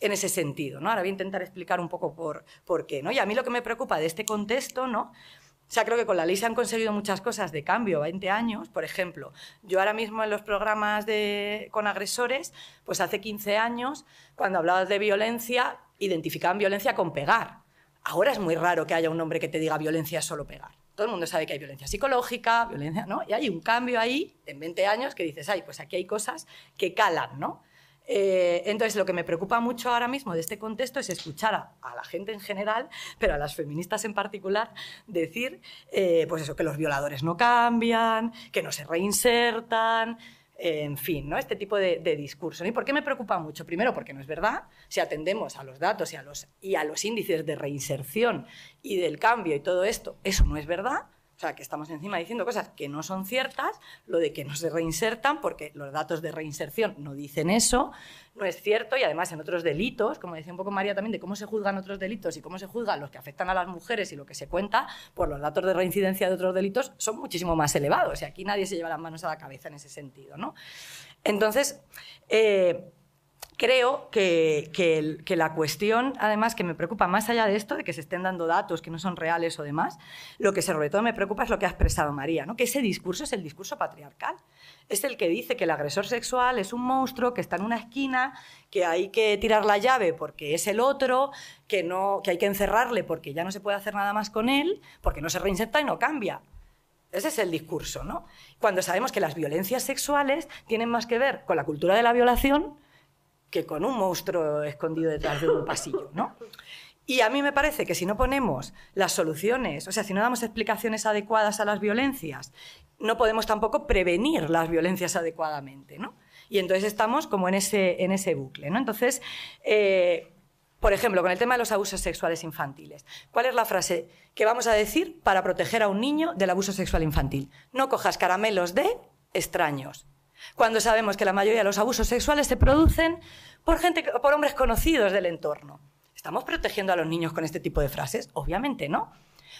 en ese sentido. ¿no? Ahora voy a intentar explicar un poco por, por qué. ¿no? Y a mí lo que me preocupa de este contexto, ¿no? O sea, creo que con la ley se han conseguido muchas cosas de cambio, 20 años, por ejemplo. Yo ahora mismo en los programas de, con agresores, pues hace 15 años, cuando hablabas de violencia, identificaban violencia con pegar. Ahora es muy raro que haya un hombre que te diga violencia es solo pegar. Todo el mundo sabe que hay violencia psicológica, violencia, ¿no? Y hay un cambio ahí en 20 años que dices, ay, pues aquí hay cosas que calan, ¿no? Eh, entonces, lo que me preocupa mucho ahora mismo de este contexto es escuchar a, la gente en general, pero a las feministas en particular, decir, eh, pues eso, que los violadores no cambian, que no se reinsertan, en fin, ¿no? este tipo de, discurso. ¿Y por qué me preocupa mucho? Primero, porque no es verdad. Si atendemos a los datos y a los, y a los índices de reinserción y del cambio y todo esto, eso no es verdad. Sea, que estamos encima diciendo cosas que no son ciertas, lo de que no se reinsertan, porque los datos de reinserción no dicen eso, no es cierto, y además en otros delitos, como decía un poco María también, de cómo se juzgan otros delitos y cómo se juzgan los que afectan a las mujeres y lo que se cuenta, por los datos de reincidencia de otros delitos son muchísimo más elevados, y aquí nadie se lleva las manos a la cabeza en ese sentido. ¿no? Entonces, eh, creo que, que, la cuestión, además, que me preocupa más allá de esto, de que se estén dando datos que no son reales o demás, lo que sobre todo me preocupa es lo que ha expresado María, ¿no? que ese discurso es el discurso patriarcal. Es el que dice que el agresor sexual es un monstruo que está en una esquina, que hay que tirar la llave porque es el otro, que, no, que hay que encerrarle porque ya no se puede hacer nada más con él, porque no se reinserta y no cambia. Ese es el discurso, ¿no? Cuando sabemos que las violencias sexuales tienen más que ver con la cultura de la violación que con un monstruo escondido detrás de un pasillo, ¿no? Y a mí me parece que si no ponemos las soluciones, o sea, si no damos explicaciones adecuadas a las violencias, no podemos tampoco prevenir las violencias adecuadamente, ¿no? Y entonces estamos como en ese, en ese bucle, ¿no? Entonces, eh, por ejemplo, con el tema de los abusos sexuales infantiles, ¿cuál es la frase que vamos a decir para proteger a un niño del abuso sexual infantil? No cojas caramelos de extraños cuando sabemos que la mayoría de los abusos sexuales se producen por, gente, por hombres conocidos del entorno. ¿Estamos protegiendo a los niños con este tipo de frases? Obviamente no.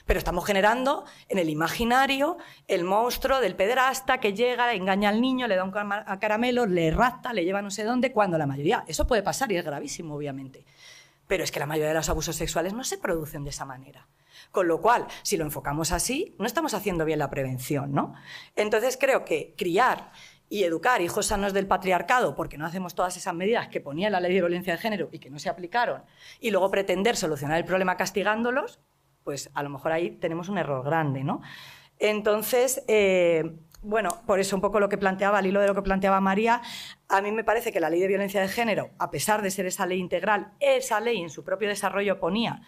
Pero estamos generando en el imaginario el monstruo del pederasta que llega, engaña al niño, le da un caramelo, le rapta, le lleva no sé dónde, cuando la mayoría, eso puede pasar y es gravísimo, obviamente. Pero es que la mayoría de los abusos sexuales no se producen de esa manera. Con lo cual, si lo enfocamos así, no estamos haciendo bien la prevención, ¿no? Entonces creo que criar y educar hijos sanos del patriarcado, porque no hacemos todas esas medidas que ponía la ley de violencia de género y que no se aplicaron, y luego pretender solucionar el problema castigándolos, pues a lo mejor ahí tenemos un error grande, ¿no? Entonces, eh, bueno, por eso un poco lo que planteaba, al hilo de lo que planteaba María, a mí me parece que la ley de violencia de género, a pesar de ser esa ley integral, esa ley en su propio desarrollo ponía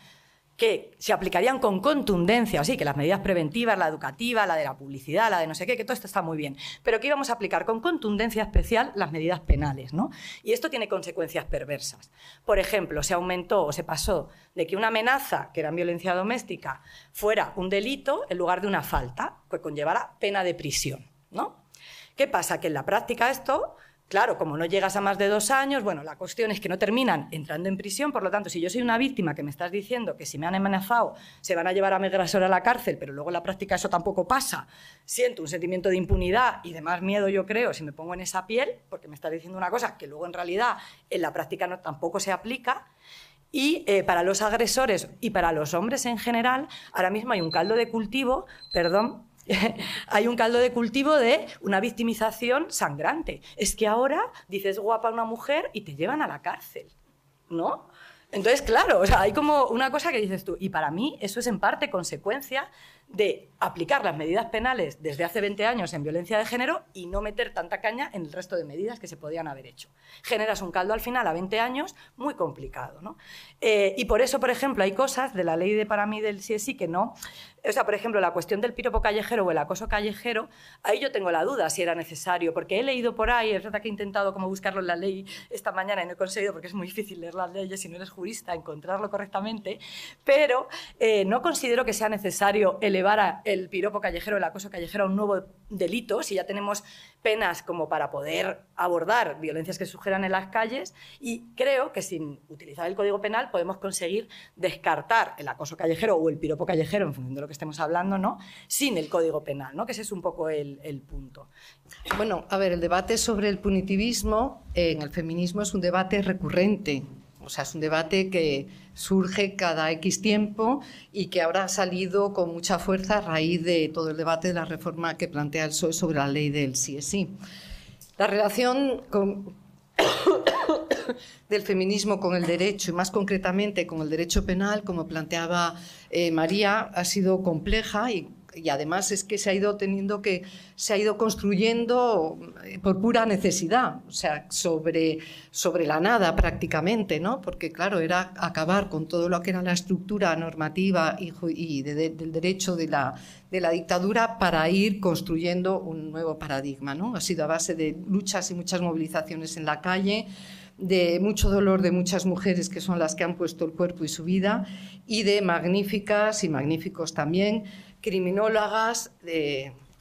que se aplicarían con contundencia, así que las medidas preventivas, la educativa, la de la publicidad, la de no sé qué, que todo esto está muy bien, pero que íbamos a aplicar con contundencia especial las medidas penales, ¿no? Y esto tiene consecuencias perversas. Por ejemplo, se aumentó o se pasó de que una amenaza, que era violencia doméstica, fuera un delito en lugar de una falta, que conllevara pena de prisión, ¿no? ¿Qué pasa? Que en la práctica esto Claro, como no llegas a más de dos años, bueno, la cuestión es que no terminan entrando en prisión, por lo tanto, si yo soy una víctima que me estás diciendo que si me han amenazado se van a llevar a mi agresor a la cárcel, pero luego en la práctica eso tampoco pasa, siento un sentimiento de impunidad y de más miedo, yo creo, si me pongo en esa piel, porque me estás diciendo una cosa que luego en realidad en la práctica no, tampoco se aplica. Y eh, para los agresores y para los hombres en general, ahora mismo hay un caldo de cultivo, perdón, [LAUGHS] hay un caldo de cultivo de una victimización sangrante. Es que ahora dices guapa una mujer y te llevan a la cárcel, ¿no? Entonces, claro, hay como una cosa que dices tú, y para mí eso es en parte consecuencia de aplicar las medidas penales desde hace 20 años en violencia de género y no meter tanta caña en el resto de medidas que se podían haber hecho. Generas un caldo al final a 20 años muy complicado. ¿no? Eh, y por eso, por ejemplo, hay cosas de la ley de para mí del CSI que no, o sea, por ejemplo, la cuestión del piropo callejero o el acoso callejero, ahí yo tengo la duda si era necesario, porque he leído por ahí, es verdad que he intentado como buscarlo en la ley esta mañana y no he conseguido, porque es muy difícil leer las leyes si no eres jurista, encontrarlo correctamente, pero eh, no considero que sea necesario elevar el piropo callejero, el acoso callejero a un nuevo delito, si ya tenemos penas como para poder abordar violencias que sugeran en las calles, y creo que sin utilizar el Código Penal podemos conseguir descartar el acoso callejero o el piropo callejero, en función de lo que estemos hablando, ¿no? sin el Código Penal, ¿no? que ese es un poco el, punto. Bueno, a ver, el debate sobre el punitivismo en el feminismo es un debate recurrente. O sea, es un debate que surge cada X tiempo y que ahora ha salido con mucha fuerza a raíz de todo el debate de la reforma que plantea el PSOE sobre la ley del sí es sí. La relación [COUGHS] del feminismo con el derecho y más concretamente con el derecho penal, como planteaba eh, María, ha sido compleja y, además es que se ha ido teniendo que se ha ido construyendo eh, por pura necesidad, o sea, sobre, sobre la nada prácticamente, ¿no? Porque claro, era acabar con todo lo que era la estructura normativa y, del derecho de la, de la dictadura para ir construyendo un nuevo paradigma, ¿no? Ha sido a base de luchas y muchas movilizaciones en la calle de mucho dolor de muchas mujeres que son las que han puesto el cuerpo y su vida, y de magníficas y magníficos también criminólogas,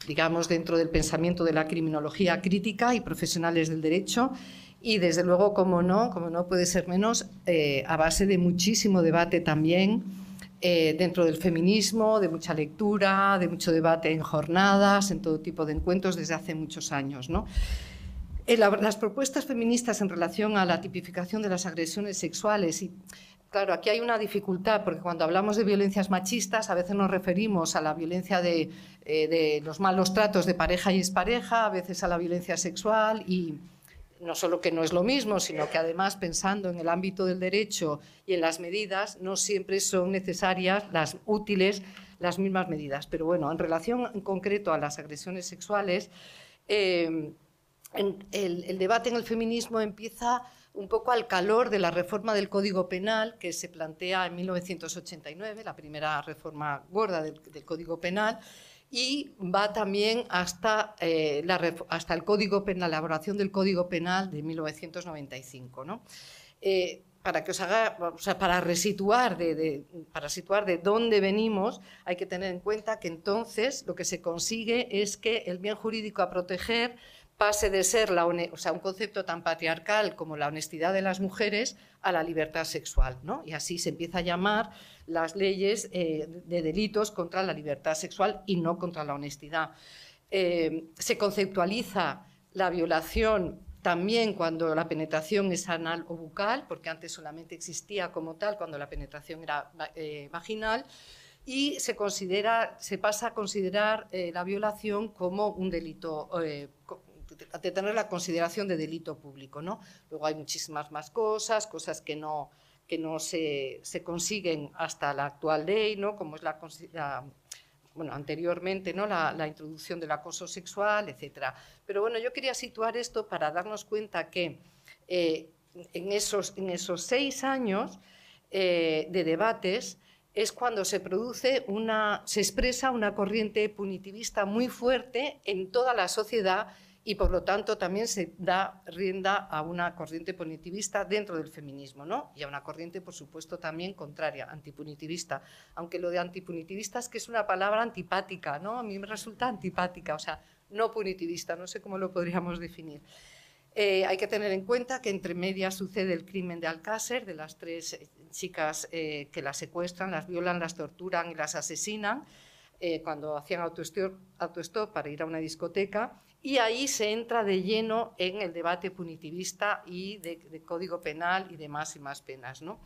digamos, dentro del pensamiento de la criminología crítica y profesionales del derecho, y desde luego, como no, como no puede ser menos, eh, a base de muchísimo debate también eh, dentro del feminismo, de mucha lectura, de mucho debate en jornadas, en todo tipo de encuentros desde hace muchos años. ¿no? Las propuestas feministas en relación a la tipificación de las agresiones sexuales y Claro, aquí hay una dificultad, porque cuando hablamos de violencias machistas, a veces nos referimos a la violencia de, eh, los malos tratos de pareja y expareja, a veces a la violencia sexual, y no solo que no es lo mismo, sino que además, pensando en el ámbito del derecho y en las medidas, no siempre son necesarias las útiles las mismas medidas. Pero bueno, en relación en concreto a las agresiones sexuales, eh, el, debate en el feminismo empieza un poco al calor de la reforma del Código Penal que se plantea en 1989, la primera reforma gorda del, Código Penal, y va también hasta, eh, hasta el Código Penal, la elaboración del Código Penal de 1995. ¿no? Eh, para que os haga, o sea, para resituar de, para situar de dónde venimos, hay que tener en cuenta que entonces lo que se consigue es que el bien jurídico a proteger pase de ser un concepto tan patriarcal como la honestidad de las mujeres a la libertad sexual. ¿no? Y así se empieza a llamar las leyes eh, de delitos contra la libertad sexual y no contra la honestidad. Eh, se conceptualiza la violación también cuando la penetración es anal o bucal, porque antes solamente existía como tal cuando la penetración era eh, vaginal, y se pasa a considerar la violación como un delito de tener la consideración de delito público. ¿no? Luego hay muchísimas más cosas, cosas que no, que no se, se consiguen hasta la actual ley, ¿no? como es la, bueno, anteriormente ¿no? La, la, introducción del acoso sexual, etc. Pero bueno, yo quería situar esto para darnos cuenta que eh, en, esos, en esos seis años eh, de debates es cuando se produce una, se expresa una corriente punitivista muy fuerte en toda la sociedad y por lo tanto también se da rienda a una corriente punitivista dentro del feminismo, ¿no? Y a una corriente, por supuesto, también contraria, antipunitivista. Aunque lo de antipunitivista es que es una palabra antipática, ¿no? A mí me resulta antipática, o sea, no punitivista, no sé cómo lo podríamos definir. Eh, hay que tener en cuenta que entre medias sucede el crimen de Alcácer, de las tres eh, chicas eh, que las secuestran, las violan, las torturan y las asesinan, cuando hacían autostop, autostop para ir a una discoteca y ahí se entra de lleno en el debate punitivista y de, código penal y de más y más penas. ¿no?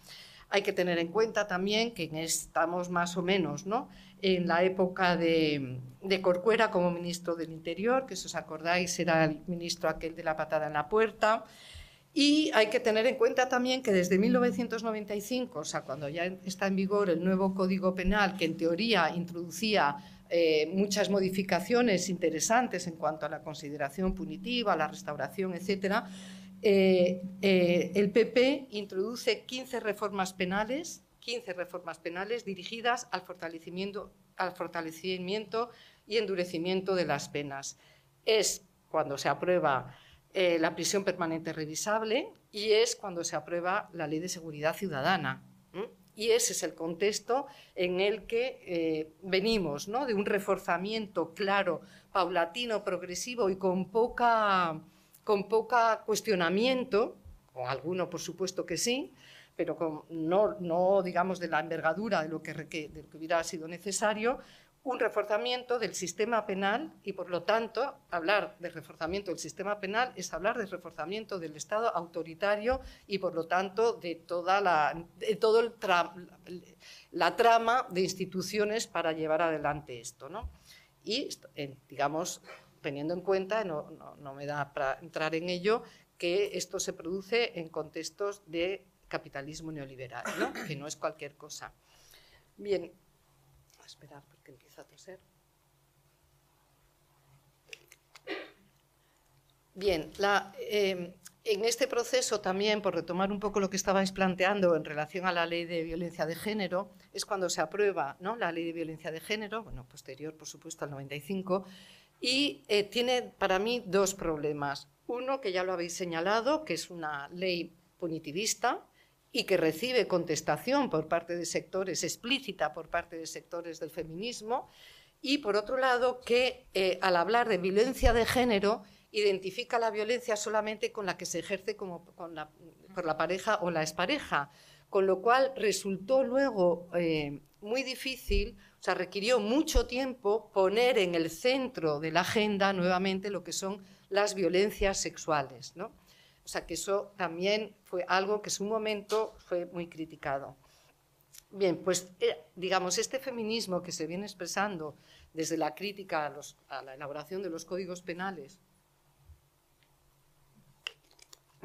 Hay que tener en cuenta también que estamos más o menos ¿no? en la época de, Corcuera como ministro del Interior, que si os acordáis era el ministro aquel de la patada en la puerta. Y hay que tener en cuenta también que desde 1995, o sea, cuando ya está en vigor el nuevo Código Penal, que en teoría introducía eh, muchas modificaciones interesantes en cuanto a la consideración punitiva, la restauración, etc., eh, eh, el PP introduce 15 reformas penales, 15 reformas penales dirigidas al fortalecimiento, al fortalecimiento y endurecimiento de las penas. Es cuando se aprueba la prisión permanente revisable y es cuando se aprueba la ley de seguridad ciudadana. Y ese es el contexto en el que eh, venimos, ¿no? de un reforzamiento claro, paulatino, progresivo y con poca, con poca cuestionamiento, con alguno por supuesto que sí, pero con, no, no digamos de la envergadura de lo que, de lo que hubiera sido necesario, un reforzamiento del sistema penal y, por lo tanto, hablar de reforzamiento del sistema penal es hablar de reforzamiento del Estado autoritario y, por lo tanto, de toda la, de todo el la trama de instituciones para llevar adelante esto. ¿no? Y, digamos, teniendo en cuenta, no, no, me da para entrar en ello, que esto se produce en contextos de capitalismo neoliberal, ¿no? que no es cualquier cosa. Bien, esperar porque empieza a toser. Bien, em, en este proceso también, por retomar un poco lo que estabais planteando en relación a la ley de violencia de género, es cuando se aprueba ¿no? la ley de violencia de género, bueno, posterior, por supuesto, al 95, y eh, tiene para mí dos problemas. Uno, que ya lo habéis señalado, que es una ley punitivista, y que recibe contestación por parte de sectores, explícita por parte de sectores del feminismo, y por otro lado que eh, al hablar de violencia de género identifica la violencia solamente con la que se ejerce como por la pareja o la expareja, con lo cual resultó luego eh, muy difícil, o sea, requirió mucho tiempo poner en el centro de la agenda nuevamente lo que son las violencias sexuales. ¿no? O sea que eso también fue algo que en su momento fue muy criticado. Bien, pues eh, digamos, este feminismo que se viene expresando desde la crítica a, la elaboración de los códigos penales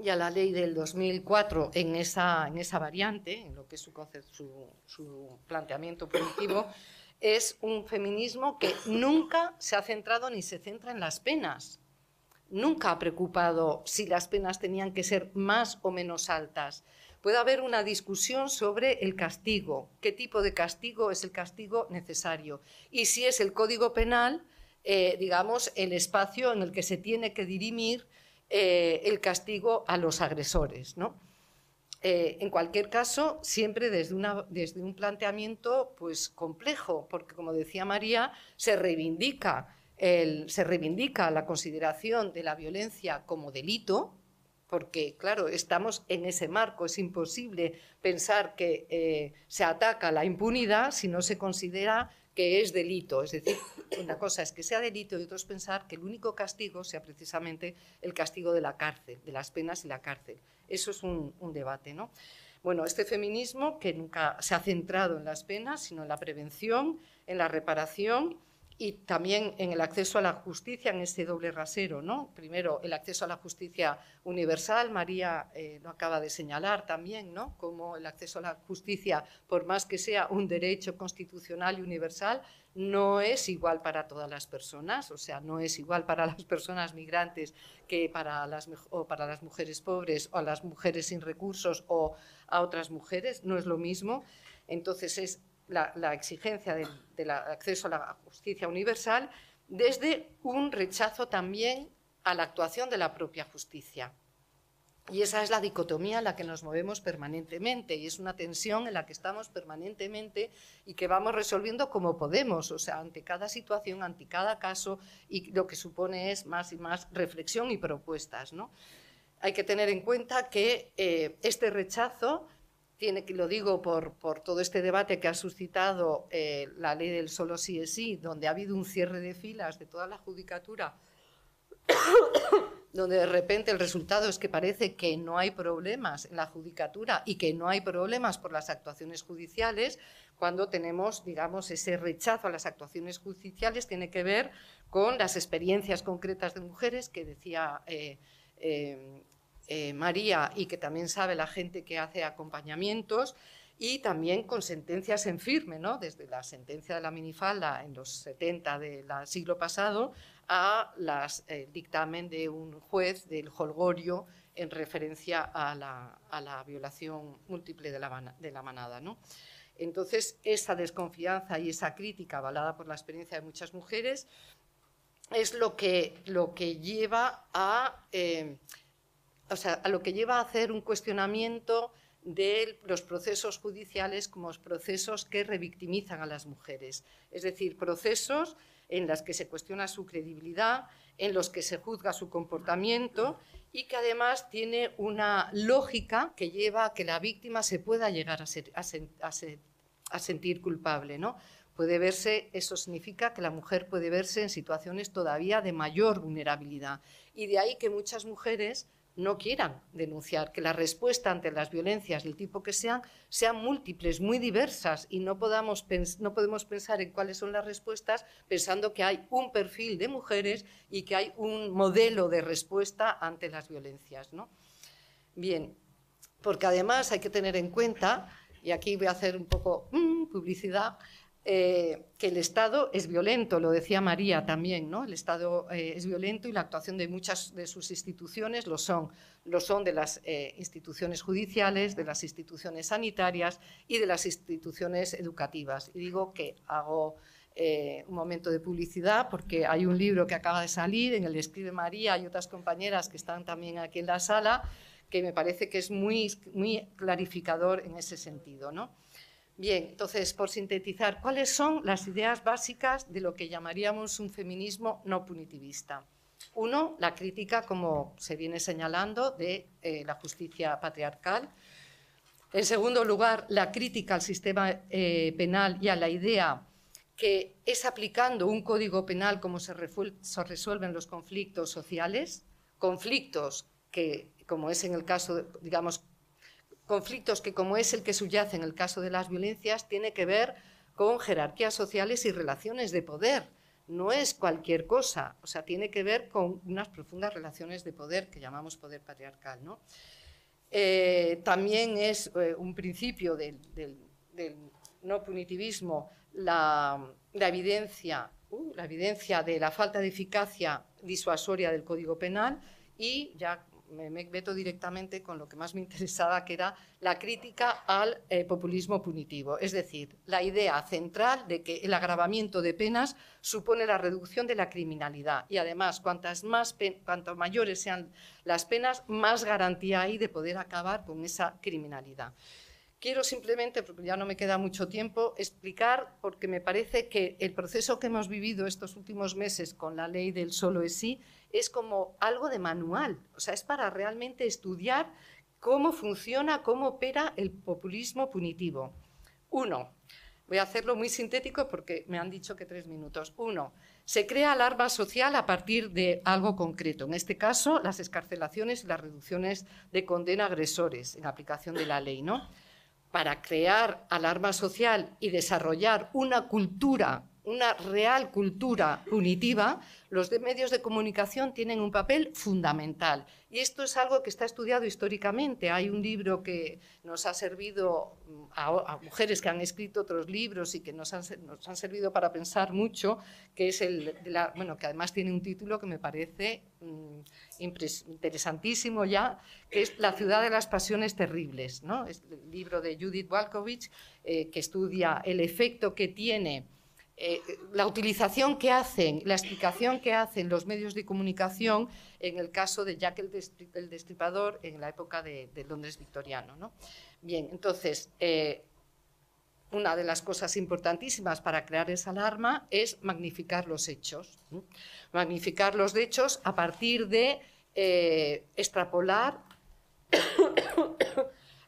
y a la ley del 2004 en esa, en esa variante, en lo que es su, su, planteamiento punitivo, es un feminismo que nunca se ha centrado ni se centra en las penas, nunca ha preocupado si las penas tenían que ser más o menos altas. Puede haber una discusión sobre el castigo, qué tipo de castigo es el castigo necesario y si es el Código Penal, eh, digamos, el espacio en el que se tiene que dirimir eh, el castigo a los agresores. Eh, en cualquier caso, siempre desde, desde un planteamiento pues, complejo, porque como decía María, se reivindica se reivindica la consideración de la violencia como delito, porque, claro, estamos en ese marco. Es imposible pensar que eh, se ataca la impunidad si no se considera que es delito. Es decir, una cosa es que sea delito y otra es pensar que el único castigo sea precisamente el castigo de la cárcel, de las penas y la cárcel. Eso es un, un debate, ¿no? Bueno, este feminismo que nunca se ha centrado en las penas, sino en la prevención, en la reparación y también en el acceso a la justicia, en este doble rasero. ¿no? Primero, el acceso a la justicia universal, María eh, lo acaba de señalar también, ¿no? como el acceso a la justicia, por más que sea un derecho constitucional y universal, no es igual para todas las personas, o sea, no es igual para [LAUGHS] las personas migrantes que para las, o para las mujeres pobres o a las mujeres sin recursos o a otras mujeres, no es lo mismo. Entonces, es la, exigencia del, acceso a la justicia universal desde un rechazo también a la actuación de la propia justicia. Y esa es la dicotomía en la que nos movemos permanentemente y es una tensión en la que estamos permanentemente y que vamos resolviendo como podemos, o sea, ante cada situación, ante cada caso y lo que supone es más y más reflexión y propuestas. ¿no? Hay que tener en cuenta que eh, este rechazo lo digo por, por, todo este debate que ha suscitado eh, la ley del solo sí es sí, donde ha habido un cierre de filas de toda la judicatura, [COUGHS] donde de repente el resultado es que parece que no hay problemas en la judicatura y que no hay problemas por las actuaciones judiciales, cuando tenemos, digamos, ese rechazo a las actuaciones judiciales, tiene que ver con las experiencias concretas de mujeres que decía eh, eh, eh, María y que también sabe la gente que hace acompañamientos y también con sentencias en firme, ¿no? desde la sentencia de la minifalda en los 70 del siglo pasado a las, el dictamen de un juez del Holgorio en referencia a la, violación múltiple de la, de la manada. ¿no? Entonces, esa desconfianza y esa crítica avalada por la experiencia de muchas mujeres es lo que, lo que lleva a... Eh, o sea, a lo que lleva a hacer un cuestionamiento de los procesos judiciales como procesos que revictimizan a las mujeres, es decir, procesos en los que se cuestiona su credibilidad, en los que se juzga su comportamiento y que además tiene una lógica que lleva a que la víctima se pueda llegar a, sentir culpable, ¿no? Puede verse, eso significa que la mujer puede verse en situaciones todavía de mayor vulnerabilidad y de ahí que muchas mujeres no quieran denunciar, que la respuesta ante las violencias del tipo que sean sean múltiples, muy diversas y no, podamos, no podemos pensar en cuáles son las respuestas pensando que hay un perfil de mujeres y que hay un modelo de respuesta ante las violencias. ¿no? Bien, porque además hay que tener en cuenta, y aquí voy a hacer un poco mm, publicidad, eh, que el Estado es violento, lo decía María también. El Estado eh, es violento y la actuación de muchas de sus instituciones lo son. Lo son de las eh, instituciones judiciales, de las instituciones sanitarias y de las instituciones educativas. Y digo que hago un momento de publicidad porque hay un libro que acaba de salir, en el que escribe María y otras compañeras que están también aquí en la sala, que me parece que es muy, muy clarificador en ese sentido, ¿no? Bien, entonces, por sintetizar, ¿cuáles son las ideas básicas de lo que llamaríamos un feminismo no punitivista? Uno, la crítica, como se viene señalando, de eh, la justicia patriarcal. En segundo lugar, la crítica al sistema eh, penal y a la idea que es aplicando un código penal como se, se resuelven los conflictos sociales, conflictos que, como es en el caso, digamos, conflictos que, como es el que subyace en el caso de las violencias, tiene que ver con jerarquías sociales y relaciones de poder. No es cualquier cosa, o sea, tiene que ver con unas profundas relaciones de poder que llamamos poder patriarcal. ¿no? Eh, también es eh, un principio del, no punitivismo la, evidencia, uh, la evidencia de la falta de eficacia disuasoria del Código Penal y ya me, meto directamente con lo que más me [LAUGHS] interesaba, que era la crítica al eh, populismo punitivo. Es decir, la idea central de que el agravamiento de penas supone la reducción de la criminalidad. Y además, cuantas más cuanto mayores sean las penas, más garantía hay de poder acabar con esa criminalidad quiero simplemente, porque ya no me queda mucho tiempo, explicar, porque me parece que el proceso que hemos vivido estos últimos meses con la ley del solo es sí es como algo de manual, o sea, es para realmente estudiar cómo funciona, cómo opera el populismo punitivo. Uno, voy a hacerlo muy sintético porque me han dicho que tres minutos. Uno, se crea alarma social a partir de algo concreto, en este caso las escarcelaciones y las reducciones de condena a agresores en aplicación de la ley, ¿no? Para crear alarma social y desarrollar una cultura, una real cultura punitiva, los medios de comunicación tienen un papel fundamental. Y esto es algo que está estudiado históricamente. Hay un libro que nos ha servido mm, a, mujeres que han escrito otros libros y que nos han, servido para pensar mucho, que es el, bueno, que además tiene un título que me parece mm, interesantísimo ya, que es La ciudad de las pasiones terribles. ¿no? Es el libro de Judith Walkovich, eh, que estudia el efecto que tiene eh, la utilización que hacen, la explicación que hacen los medios de comunicación en el caso de Jack el, Destripador en la época de, Londres victoriano. Bien, entonces, eh, una de las cosas importantísimas para crear esa alarma es magnificar los hechos. Magnificar los hechos a partir de eh, extrapolar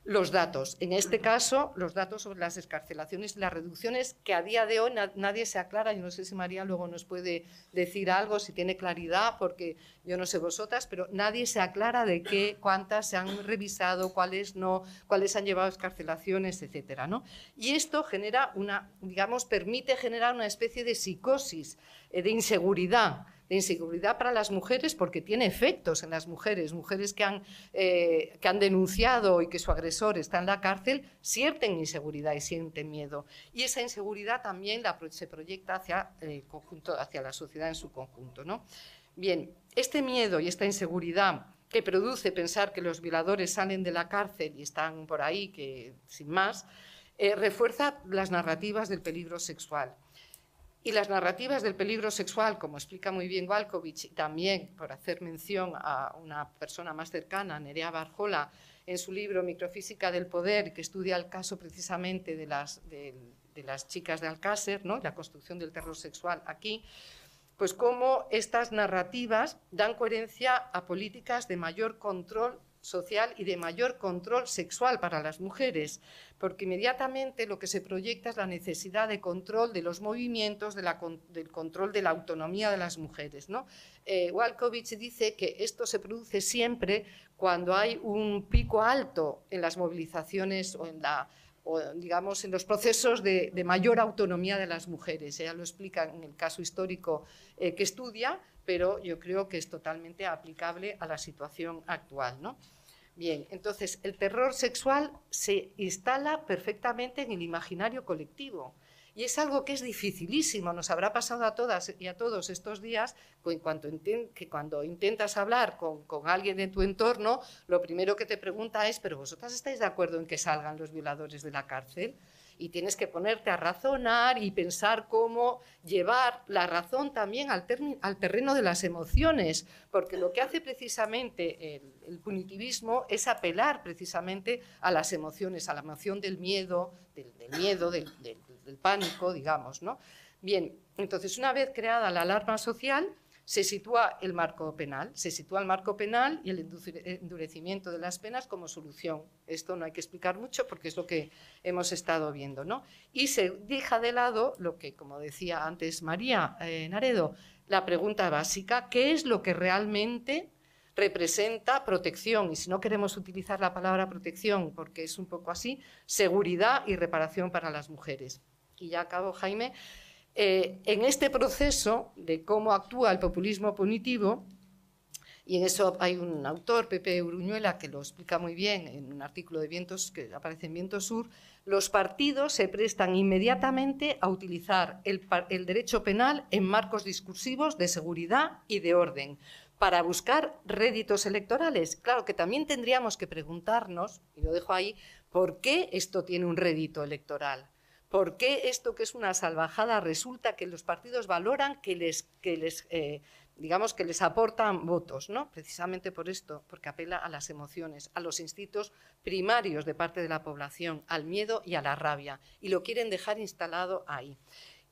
los datos. En este caso, los datos sobre las escarcelaciones y las reducciones, que a día de hoy nadie se aclara. Yo no sé si María luego nos puede decir algo, si tiene claridad, porque yo no sé vosotras, pero nadie se aclara de qué, cuántas se han revisado, cuáles no, cuáles han llevado escarcelaciones, etcétera. ¿no? Y esto genera una, digamos, permite generar una especie de psicosis, eh, de inseguridad de inseguridad para las mujeres porque tiene efectos en las mujeres. Mujeres que han, eh, que han denunciado y que su agresor está en la cárcel sienten inseguridad y sienten miedo. Y esa inseguridad también se proyecta hacia, el conjunto, hacia la sociedad en su conjunto. ¿no? Bien, este miedo y esta inseguridad que produce pensar que los violadores salen de la cárcel y están por ahí, que sin más, eh, refuerza las narrativas del peligro sexual. Y las narrativas del peligro sexual, como explica muy bien Walkovich, y también por hacer mención a una persona más cercana, Nerea Barjola, en su libro Microfísica del Poder, que estudia el caso precisamente de las, de, las chicas de Alcácer, ¿no? la construcción del terror sexual aquí, pues cómo estas narrativas dan coherencia a políticas de mayor control social y de mayor control sexual para las mujeres, porque inmediatamente lo que se proyecta es la necesidad de control de los movimientos, del control de la autonomía de las mujeres. ¿no? Eh, Walkovich dice que esto se produce siempre cuando hay un pico alto en las movilizaciones o en la digamos, en los procesos de, mayor autonomía de las mujeres. Ella lo explica en el caso histórico eh, que estudia, pero yo creo que es totalmente aplicable a la situación actual. ¿no? Bien, entonces el terror sexual se instala perfectamente en el imaginario colectivo. Y es algo que es dificilísimo, nos habrá pasado a todas y a todos estos días, que cuando intentas hablar con, alguien de tu entorno, lo primero que te pregunta es, ¿pero vosotras estáis de acuerdo en que salgan los violadores de la cárcel? Y tienes que ponerte a razonar y pensar cómo llevar la razón también al, al terreno de las emociones, porque lo que hace precisamente el, punitivismo es apelar precisamente a las emociones, a la emoción del miedo, del, miedo, del, del, pánico, digamos, ¿no? Bien, entonces una vez creada la alarma social, se sitúa el marco penal, se sitúa el marco penal y el endurecimiento de las penas como solución. Esto no hay que explicar mucho porque es lo que hemos estado viendo, ¿no? Y se deja de lado lo que, como decía antes María eh, Naredo, la pregunta básica, ¿qué es lo que realmente representa protección? Y si no queremos utilizar la palabra protección, porque es un poco así, seguridad y reparación para las mujeres. Y ya acabo, Jaime. Eh, en este proceso de cómo actúa el populismo punitivo, y en eso hay un autor, Pepe Uruñuela, que lo explica muy bien en un artículo de Vientos que aparece en Viento Sur, los partidos se prestan inmediatamente a utilizar el, el derecho penal en marcos discursivos de seguridad y de orden para buscar réditos electorales. Claro que también tendríamos que preguntarnos, y lo dejo ahí, ¿por qué esto tiene un rédito electoral? ¿Por qué esto que es una salvajada resulta que los partidos valoran que les, que les eh, digamos que les aportan votos, ¿no? Precisamente por esto, porque apela a las emociones, a los instintos primarios de parte de la población, al miedo y a la rabia, y lo quieren dejar instalado ahí.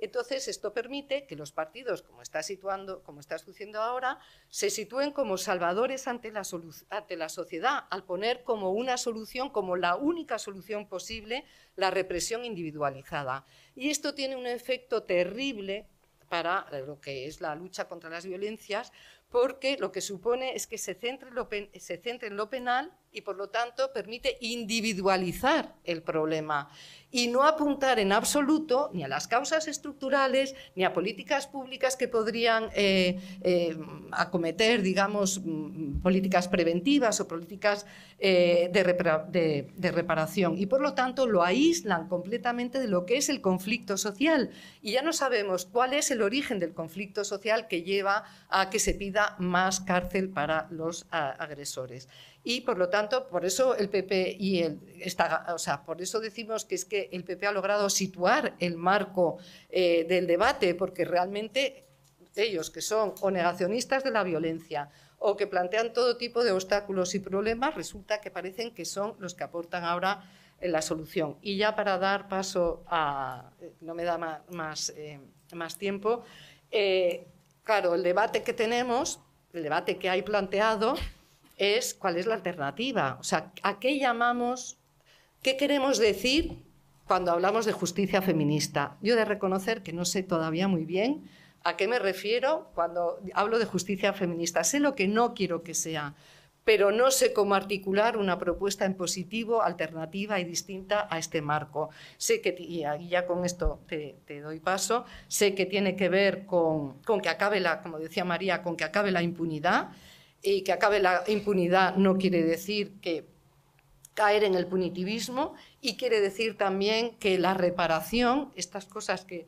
Entonces, esto permite que los partidos, como está situando, como está sucediendo ahora, se sitúen como salvadores ante la, sociedad, al poner como una solución, como la única solución posible, la represión individualizada. Y esto tiene un efecto terrible para lo que es la lucha contra las violencias, porque lo que supone es que se se centre en lo penal y, por lo tanto, permite individualizar el problema y no apuntar en absoluto ni a las causas estructurales ni a políticas públicas que podrían eh, eh, acometer, digamos, mm, políticas preventivas o políticas eh, de, de, reparación. Y por lo tanto lo aíslan completamente de lo que es el conflicto social. Y ya no sabemos cuál es el origen del conflicto social que lleva a que se pida más cárcel para los agresores y por lo tanto, por eso el PP y el o sea, por eso decimos que es que el PP ha logrado situar el marco eh, del debate, porque realmente ellos que son o negacionistas de la violencia o que plantean todo tipo de obstáculos y problemas, resulta que parecen que son los que aportan ahora eh, la solución. Y ya para dar paso a, no me da más, eh, más, tiempo, claro, el debate que tenemos, el debate que hay planteado, es cuál es la alternativa. O sea, ¿a qué llamamos, qué queremos decir cuando hablamos de justicia feminista? Yo he de reconocer que no sé todavía muy bien a qué me refiero cuando hablo de justicia feminista. Sé lo que no quiero que sea, pero no sé cómo articular una propuesta en positivo, alternativa y distinta a este marco. Sé que, y ya con esto te, te doy paso, sé que tiene que ver con, con que acabe la, como decía María, con que acabe la impunidad y que acabe la impunidad no quiere decir que caer en el punitivismo y quiere decir también que la reparación, estas cosas que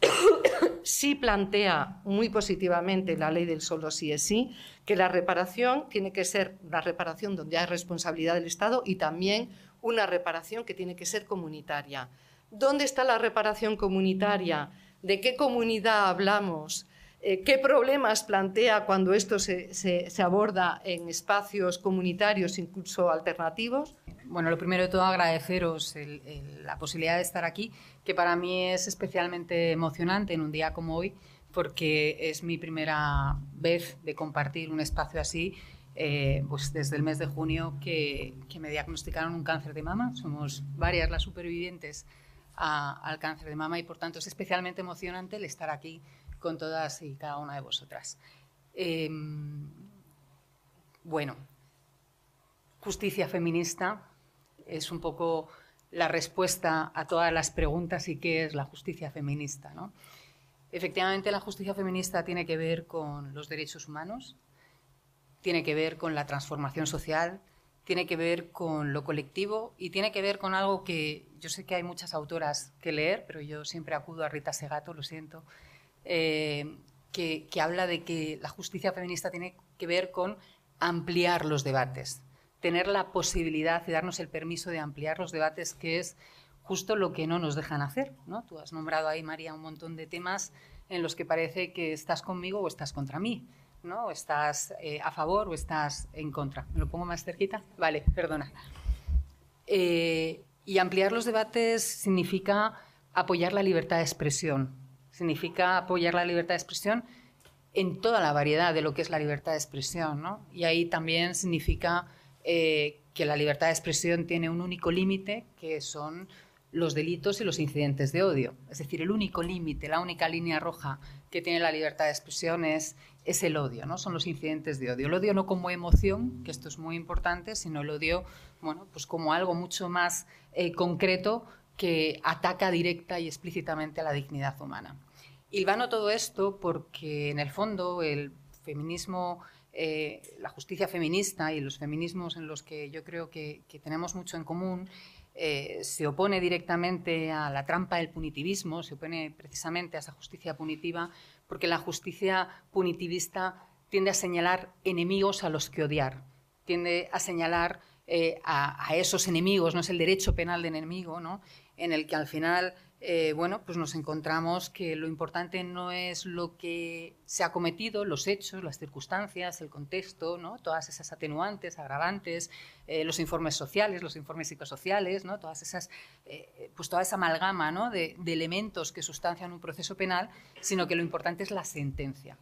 [COUGHS] sí plantea muy positivamente la ley del solo sí es sí, que la reparación tiene que ser una reparación donde hay responsabilidad del Estado y también una reparación que tiene que ser comunitaria. ¿Dónde está la reparación comunitaria? ¿De qué comunidad hablamos? Eh, ¿Qué problemas plantea cuando esto se, aborda en espacios comunitarios, incluso alternativos? Bueno, lo primero de todo agradeceros la posibilidad de estar aquí, que para mí es especialmente emocionante en un día como hoy, porque es mi primera vez de compartir un espacio así, eh, pues desde el mes de junio que, me diagnosticaron un cáncer de mama. Somos varias las supervivientes al cáncer de mama y por tanto es especialmente emocionante el estar aquí con todas y cada una de vosotras. Em, bueno, justicia feminista es un poco la respuesta a todas las preguntas y qué es la justicia feminista. ¿no? Efectivamente, la justicia feminista tiene que ver con los derechos humanos, tiene que ver con la transformación social, tiene que ver con lo colectivo y tiene que ver con algo que yo sé que hay muchas autoras que leer, pero yo siempre acudo a Rita Segato, lo siento, eh, que, habla de que la justicia feminista tiene que ver con ampliar los debates, tener la posibilidad y darnos el permiso de ampliar los debates, que es justo lo que no nos dejan hacer. ¿no? Tú has nombrado ahí, María, un montón de temas en los que parece que estás conmigo o estás contra mí. ¿no? O estás eh, a favor o estás en contra. ¿Me lo pongo más cerquita? Vale, perdona. Eh, y ampliar los debates significa apoyar la libertad de expresión, significa apoyar la libertad de expresión en toda la variedad de lo que es la libertad de expresión. ¿no? Y ahí también significa eh, que la libertad de expresión tiene un único límite, que son los delitos y los incidentes de odio. Es decir, el único límite, la única línea roja que tiene la libertad de expresión es, es el odio, ¿no? son los incidentes de odio. El odio no como emoción, que esto es muy importante, sino el odio bueno, pues como algo mucho más eh, concreto que ataca directa y explícitamente a la dignidad humana. Y vano todo esto porque, en el fondo, el feminismo, eh, la justicia feminista y los feminismos en los que yo creo que, tenemos mucho en común, eh, se opone directamente a la trampa del punitivismo, se opone precisamente a esa justicia punitiva, porque la justicia punitivista tiende a señalar enemigos a los que odiar, tiende a señalar eh, a, a, esos enemigos, no es el derecho penal de enemigo, ¿no? en el que al final eh, bueno, pues nos encontramos que lo importante no es lo que se ha cometido, los hechos, las circunstancias, el contexto, ¿no? todas esas atenuantes, agravantes, eh, los informes sociales, los informes psicosociales, ¿no? todas esas, eh, pues toda esa amalgama ¿no? de, elementos que sustancian un proceso penal, sino que lo importante es la sentencia.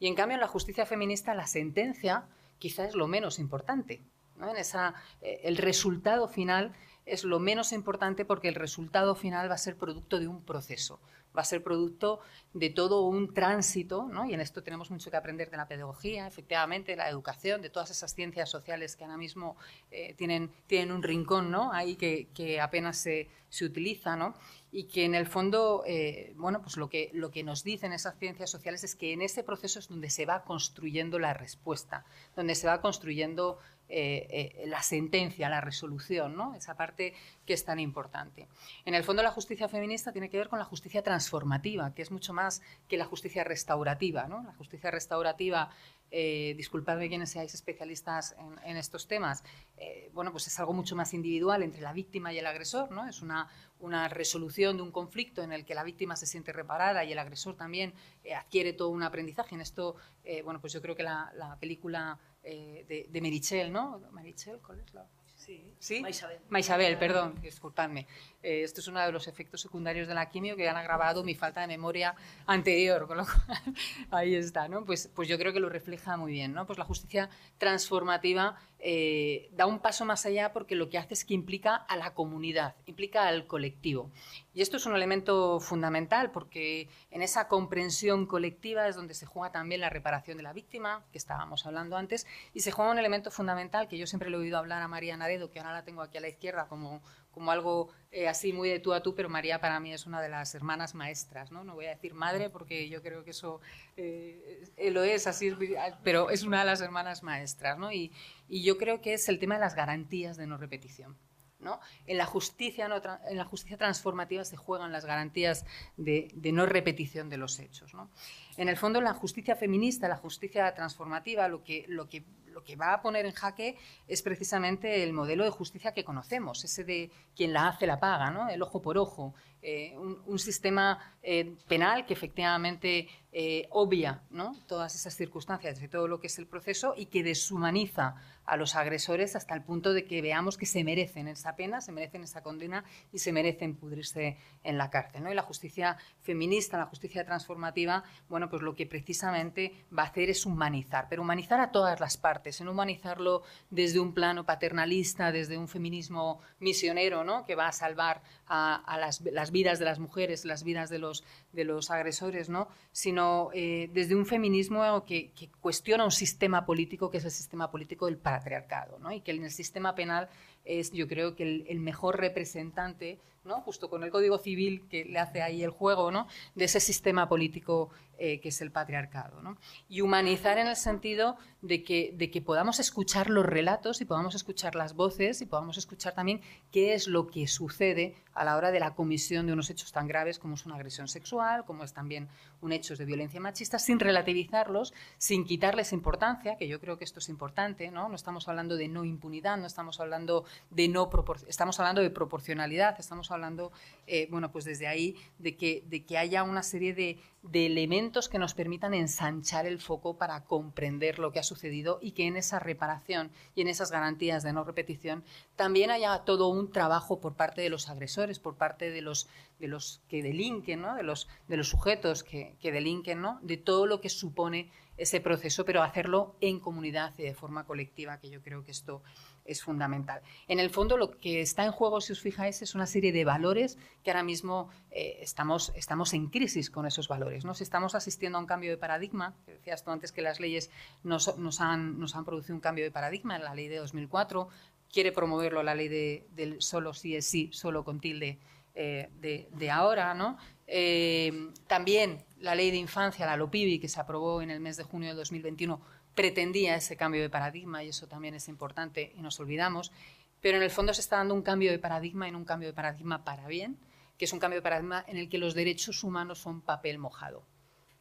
Y en cambio en la justicia feminista la sentencia quizá es lo menos importante. ¿no? En esa, el resultado final es lo menos importante porque el resultado final va a ser producto de un proceso, va a ser producto de todo un tránsito, ¿no? y en esto tenemos mucho que aprender de la pedagogía, efectivamente, de la educación, de todas esas ciencias sociales que ahora mismo eh, tienen, tienen un rincón ¿no? ahí que, que apenas se, se utiliza, ¿no? y que en el fondo, eh, bueno, pues lo que, lo que nos dicen esas ciencias sociales es que en ese proceso es donde se va construyendo la respuesta, donde se va construyendo eh, eh, la sentencia, la resolución, ¿no? esa parte que es tan importante. En el fondo la justicia feminista tiene que ver con la justicia transformativa, que es mucho más que la justicia restaurativa. ¿no? La justicia restaurativa eh, disculpadme quienes seáis especialistas en, estos temas, eh, bueno, pues es algo mucho más individual entre la víctima y el agresor, ¿no? Es una, una resolución de un conflicto en el que la víctima se siente reparada y el agresor también adquiere todo un aprendizaje. En esto, bueno, pues yo creo que la película de, de Merichel, ¿no? Merichel, ¿cuál es la...? Sí, ¿Sí? Maisabel. Maisabel, perdón, disculpadme. Eh, esto es uno de los efectos secundarios de la quimio que han agravado mi falta de memoria anterior, con lo cual [LAUGHS] ahí está, ¿no? Pues, pues yo creo que lo refleja muy bien, ¿no? Pues la justicia transformativa eh, da un paso más allá porque lo que hace es que implica a la comunidad, implica al colectivo. Y esto es un elemento fundamental porque en esa comprensión colectiva es donde se juega también la reparación de la víctima, que estábamos hablando antes, y se juega un elemento fundamental que yo siempre le he oído hablar a María Naredo, que ahora la tengo aquí a la izquierda como, como algo eh, así muy de tú a tú, pero María para mí es una de las hermanas maestras, ¿no? No voy a decir madre porque yo creo que eso eh, lo es, así pero es una de las hermanas maestras, ¿no? Y, y yo creo que es el tema de las garantías de no repetición. ¿no? En, la justicia, en la justicia transformativa se juegan las garantías de, de no repetición de los hechos. ¿no? En el fondo, la justicia feminista, la justicia transformativa, lo que, lo que lo que va a poner en jaque es precisamente el modelo de justicia que conocemos, ese de quien la hace la paga, ¿no? el ojo por ojo, eh, un, un, sistema eh, penal que efectivamente eh, obvia ¿no? todas esas circunstancias de todo lo que es el proceso y que deshumaniza a los agresores hasta el punto de que veamos que se merecen esa pena, se merecen esa condena y se merecen pudrirse en la cárcel. ¿no? Y la justicia feminista, la justicia transformativa, bueno, pues lo que precisamente va a hacer es humanizar, pero humanizar a todas las partes, en humanizarlo desde un plano paternalista, desde un feminismo misionero, ¿no? que va a salvar a, las, vidas de las mujeres, las vidas de los, de los agresores, ¿no? sino eh, desde un feminismo que, que, cuestiona un sistema político que es el sistema político del patriarcado, ¿no? y que en el sistema penal es yo creo que el, el mejor representante, ¿no? justo con el Código Civil que le hace ahí el juego, ¿no? de ese sistema político eh, que es el patriarcado. ¿no? Y humanizar en el sentido de que, de que podamos escuchar los relatos y podamos escuchar las voces y podamos escuchar también qué es lo que sucede a la hora de la comisión de unos hechos tan graves como es una agresión sexual, como es también un hecho de violencia machista, sin relativizarlos, sin quitarles importancia, que yo creo que esto es importante, ¿no? No estamos hablando de no impunidad, no estamos hablando de no estamos hablando de proporcionalidad, estamos hablando, eh, bueno, pues desde ahí de que, de que haya una serie de, de elementos que nos permitan ensanchar el foco para comprender lo que ha sucedido y que en esa reparación y en esas garantías de no repetición también haya todo un trabajo por parte de los agresores, por parte de los, de los que delinquen, ¿no? de, los, de los sujetos que, que delinquen, ¿no? de todo lo que supone ese proceso, pero hacerlo en comunidad y de forma colectiva, que yo creo que esto es fundamental. En el fondo, lo que está en juego, si os fijáis, es una serie de valores que ahora mismo eh, estamos, estamos en crisis con esos valores. ¿no? Si estamos asistiendo a un cambio de paradigma, decías tú antes que las leyes nos, han, nos han producido un cambio de paradigma, la ley de 2004 quiere promoverlo la ley de, del solo sí es sí, solo con tilde eh, de, de, ahora, ¿no? Eh, también la ley de infancia, la LOPIBI, que se aprobó en el mes de junio de 2021, pretendía ese cambio de paradigma y eso también es importante y nos olvidamos, pero en el fondo se está dando un cambio de paradigma en un cambio de paradigma para bien, que es un cambio de paradigma en el que los derechos humanos son papel mojado,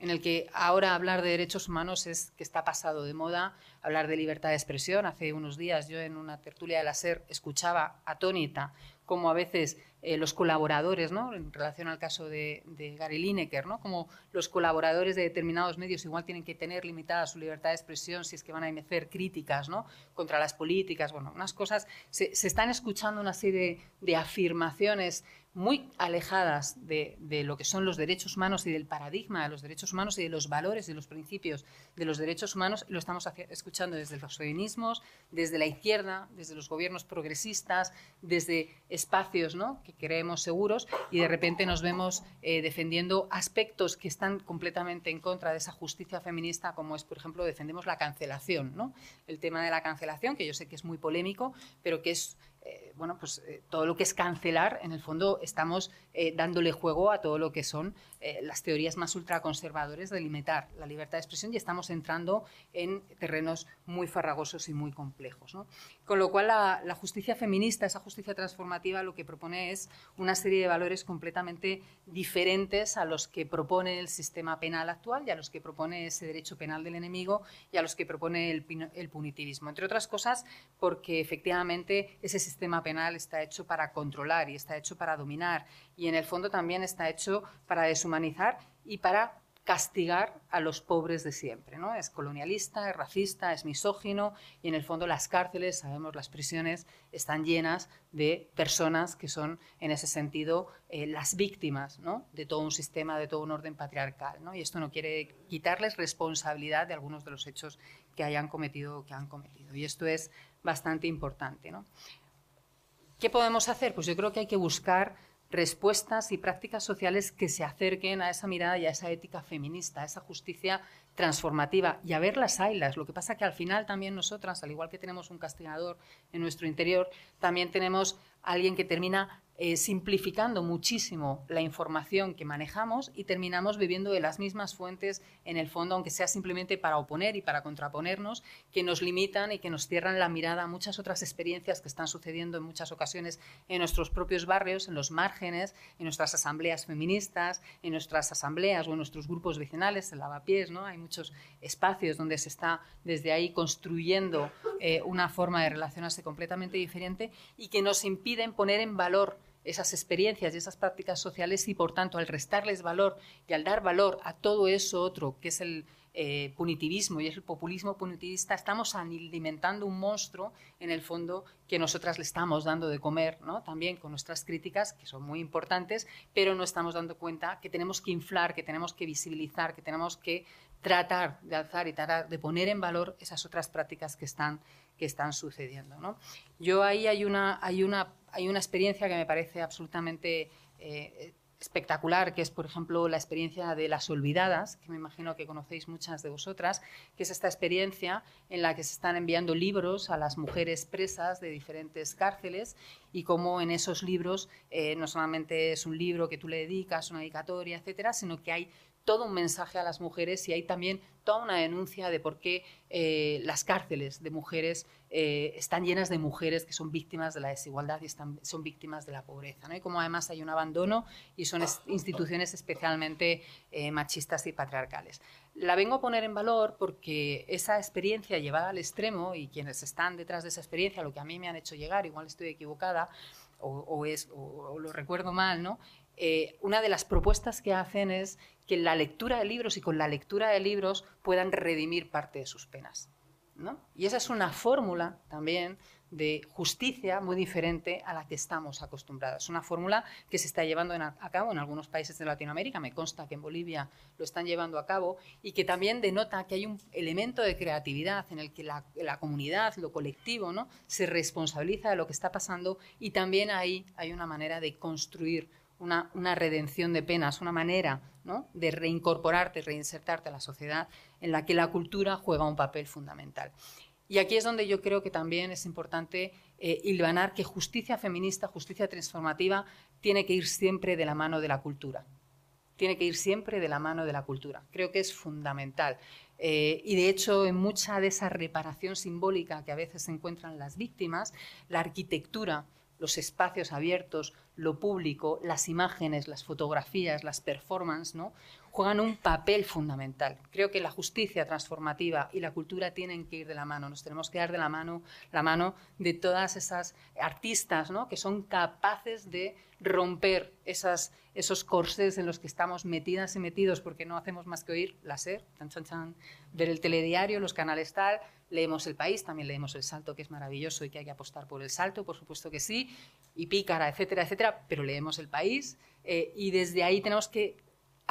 en el que ahora hablar de derechos humanos es que está pasado de moda, hablar de libertad de expresión. Hace unos días yo en una tertulia de la SER escuchaba atónita como a veces eh, los colaboradores, ¿no? en relación al caso de, Gary Lineker, ¿no? como los colaboradores de determinados medios igual tienen que tener limitada su libertad de expresión si es que van a emecer críticas ¿no? contra las políticas, bueno, unas cosas, se, están escuchando una serie de afirmaciones muy alejadas de, lo que son los derechos humanos y del paradigma de los derechos humanos y de los valores y los principios de los derechos humanos, lo estamos escuchando desde los feminismos, desde la izquierda, desde los gobiernos progresistas, desde espacios ¿no? que creemos seguros y de repente nos vemos eh, defendiendo aspectos que están completamente en contra de esa justicia feminista, como es, por ejemplo, defendemos la cancelación. ¿no? El tema de la cancelación, que yo sé que es muy polémico, pero que es eh, bueno, pues eh, todo lo que es cancelar, en el fondo estamos eh, dándole juego a todo lo que son las teorías más ultraconservadores de limitar la libertad de expresión y estamos entrando en terrenos muy farragosos y muy complejos. Con lo cual, la, justicia feminista, esa justicia transformativa, lo que propone es una serie de valores completamente diferentes a los que propone el sistema penal actual y a los que propone ese derecho penal del enemigo y a los que propone el, el punitivismo. Entre otras cosas, porque efectivamente ese sistema penal está hecho para controlar y está hecho para dominar y en el fondo también está hecho para deshumanizar y para castigar a los pobres de siempre. ¿no? Es colonialista, es racista, es misógino y en el fondo las cárceles, sabemos, las prisiones están llenas de personas que son en ese sentido eh, las víctimas ¿no? de todo un sistema, de todo un orden patriarcal. ¿no? Y esto no quiere quitarles responsabilidad de algunos de los hechos que hayan cometido que han cometido. Y esto es bastante importante. ¿no? ¿Qué podemos hacer? Pues yo creo que hay que buscar respuestas y prácticas sociales que se acerquen a esa mirada y a esa ética feminista, a esa justicia transformativa. Y a ver las ailas. Lo que pasa que al final también nosotras, al igual que tenemos un castigador en nuestro interior, también tenemos alguien que termina eh, simplificando muchísimo la información que manejamos y terminamos viviendo de las mismas fuentes en el fondo, aunque sea simplemente para oponer y para contraponernos, que nos limitan y que nos cierran la mirada a muchas otras experiencias que están sucediendo en muchas ocasiones en nuestros propios barrios, en los márgenes, en nuestras asambleas feministas, en nuestras asambleas o en nuestros grupos vecinales, en lavapiés, ¿no? Hay muchos espacios donde se está desde ahí construyendo eh, una forma de relacionarse completamente diferente y que nos impiden poner en valor esas experiencias y esas prácticas sociales y, por tanto, al restarles valor y al dar valor a todo eso otro que es el eh, punitivismo y es el populismo punitivista, estamos alimentando un monstruo en el fondo que nosotras le estamos dando de comer, ¿no? también con nuestras críticas, que son muy importantes, pero no estamos dando cuenta que tenemos que inflar, que tenemos que visibilizar, que tenemos que tratar de alzar y tratar de poner en valor esas otras prácticas que están, que están sucediendo. ¿no? Yo ahí hay una, hay una hay una experiencia que me parece absolutamente eh, espectacular, que es, por ejemplo, la experiencia de las olvidadas, que me imagino que conocéis muchas de vosotras, que es esta experiencia en la que se están enviando libros a las mujeres presas de diferentes cárceles y cómo en esos libros eh, no solamente es un libro que tú le dedicas, una dedicatoria, etcétera, sino que hay todo un mensaje a las mujeres y hay también toda una denuncia de por qué eh, las cárceles de mujeres eh, están llenas de mujeres que son víctimas de la desigualdad y están, son víctimas de la pobreza. ¿no? Y como además hay un abandono y son instituciones especialmente eh, machistas y patriarcales. La vengo a poner en valor porque esa experiencia llevada al extremo y quienes están detrás de esa experiencia, lo que a mí me han hecho llegar, igual estoy equivocada, o, es, o, lo recuerdo mal, ¿no? Eh, una de las propuestas que hacen es que la lectura de libros y con la lectura de libros puedan redimir parte de sus penas. ¿no? Y esa es una fórmula también de justicia muy diferente a la que estamos acostumbrados. Es una fórmula que se está llevando a cabo en algunos países de Latinoamérica, me consta que en Bolivia lo están llevando a cabo, y que también denota que hay un elemento de creatividad en el que la, la comunidad, lo colectivo, ¿no? se responsabiliza de lo que está pasando y también ahí hay una manera de construir una, redención de penas, una manera de reincorporarte, reinsertarte a la sociedad en la que la cultura juega un papel fundamental. Y aquí es donde yo creo que también es importante eh, que justicia feminista, justicia transformativa, tiene que ir siempre de la mano de la cultura. Tiene que ir siempre de la mano de la cultura. Creo que es fundamental. Eh, y de hecho, en mucha de esa reparación simbólica que a veces encuentran las víctimas, la arquitectura, los espacios abiertos, lo público, las imágenes, las fotografías, las performances, ¿no? Juegan un papel fundamental. Creo que la justicia transformativa y la cultura tienen que ir de la mano. Nos tenemos que dar de la mano la mano de todas esas artistas ¿no? que son capaces de romper esas, esos corsés en los que estamos metidas y metidos porque no hacemos más que oír la SER, ver el telediario, los canales tal, leemos El País, también leemos El Salto, que es maravilloso y que hay que apostar por El Salto, por supuesto que sí, y Pícara, etcétera, etcétera, pero leemos El País eh, y desde ahí tenemos que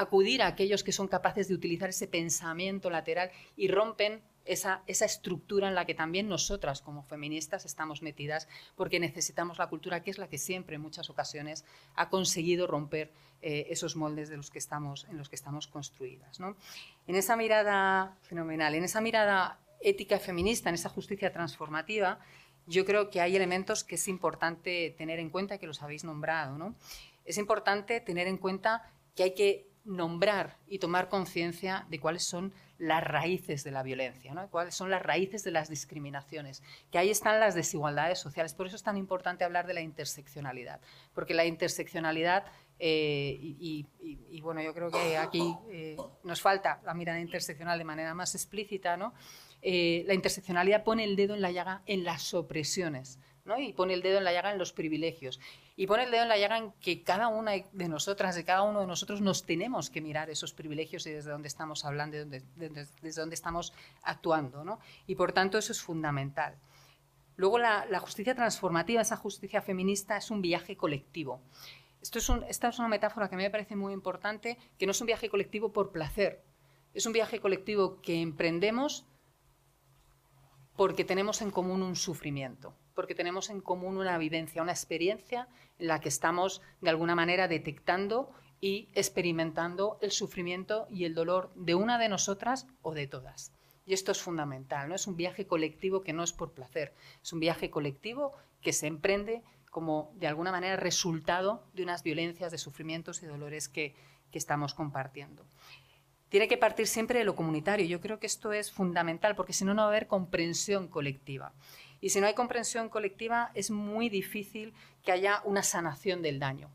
acudir a aquellos que son capaces de utilizar ese pensamiento lateral y rompen esa, esa, estructura en la que también nosotras como feministas estamos metidas, porque necesitamos la cultura, que es la que siempre en muchas ocasiones ha conseguido romper eh, esos moldes de los que estamos, en los que estamos construidas. ¿no? En esa mirada fenomenal, en esa mirada ética feminista, en esa justicia transformativa, yo creo que hay elementos que es importante tener en cuenta, que los habéis nombrado. ¿no? Es importante tener en cuenta que hay que nombrar y tomar conciencia de cuáles son las raíces de la violencia, cuáles son las raíces de las discriminaciones, que ahí están las desigualdades sociales. Por eso es tan importante hablar de la interseccionalidad, porque la interseccionalidad, eh, y, bueno, yo creo que aquí eh, nos falta la mirada interseccional de manera más explícita, ¿no? Eh, la interseccionalidad pone el dedo en la llaga en las opresiones y pone el dedo en la llaga en los privilegios. Y pone el dedo en la llaga en que cada una de nosotras, de cada uno de nosotros, nos tenemos que mirar esos privilegios y desde dónde estamos hablando, desde, dónde estamos actuando. Y por tanto eso es fundamental. Luego la, justicia transformativa, esa justicia feminista, es un viaje colectivo. Esto es esta es una metáfora que a mí me parece muy importante, que no es un viaje colectivo por placer, es un viaje colectivo que emprendemos porque tenemos en común un sufrimiento porque tenemos en común una vivencia, una experiencia en la que estamos de alguna manera detectando y experimentando el sufrimiento y el dolor de una de nosotras o de todas. Y esto es fundamental, ¿no? Es un viaje colectivo que no es por placer, es un viaje colectivo que se emprende como de alguna manera resultado de unas violencias, de sufrimientos y dolores que, que estamos compartiendo. Tiene que partir siempre de lo comunitario. Yo creo que esto es fundamental porque si no, no va a haber comprensión colectiva. Y si no hay comprensión colectiva, es muy difícil que haya una sanación del daño,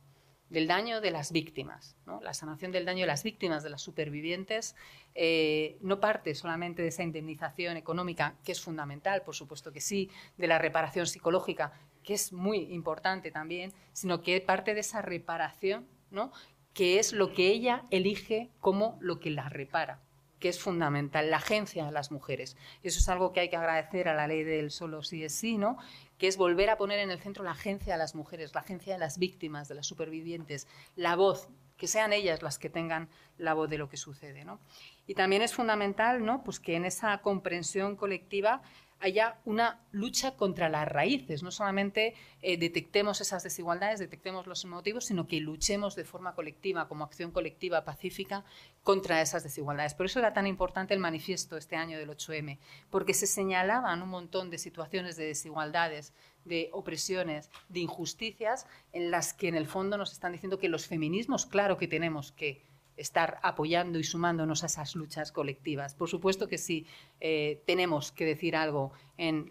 del daño de las víctimas. La sanación del daño de las víctimas, de las supervivientes, eh, no parte solamente de esa indemnización económica, que es fundamental, por supuesto que sí, de la reparación psicológica, que es muy importante también, sino que parte de esa reparación, ¿no? que es lo que ella elige como lo que la repara que es fundamental, la agencia de las mujeres. Eso es algo que hay que agradecer a la ley del solo sí es sí, ¿no? que es volver a poner en el centro la agencia de las mujeres, la agencia de las víctimas, de las supervivientes, la voz, que sean ellas las que tengan la voz de lo que sucede. ¿no? Y también es fundamental ¿no? pues que en esa comprensión colectiva haya una lucha contra las raíces, no solamente eh, detectemos esas desigualdades, detectemos los motivos, sino que luchemos de forma colectiva, como acción colectiva pacífica, contra esas desigualdades. Por eso era tan importante el manifiesto este año del 8M, porque se señalaban un montón de situaciones de desigualdades, de opresiones, de injusticias, en las que en el fondo nos están diciendo que los feminismos, claro que tenemos que estar apoyando y sumándonos a esas luchas colectivas. Por supuesto que sí, eh, tenemos que decir algo en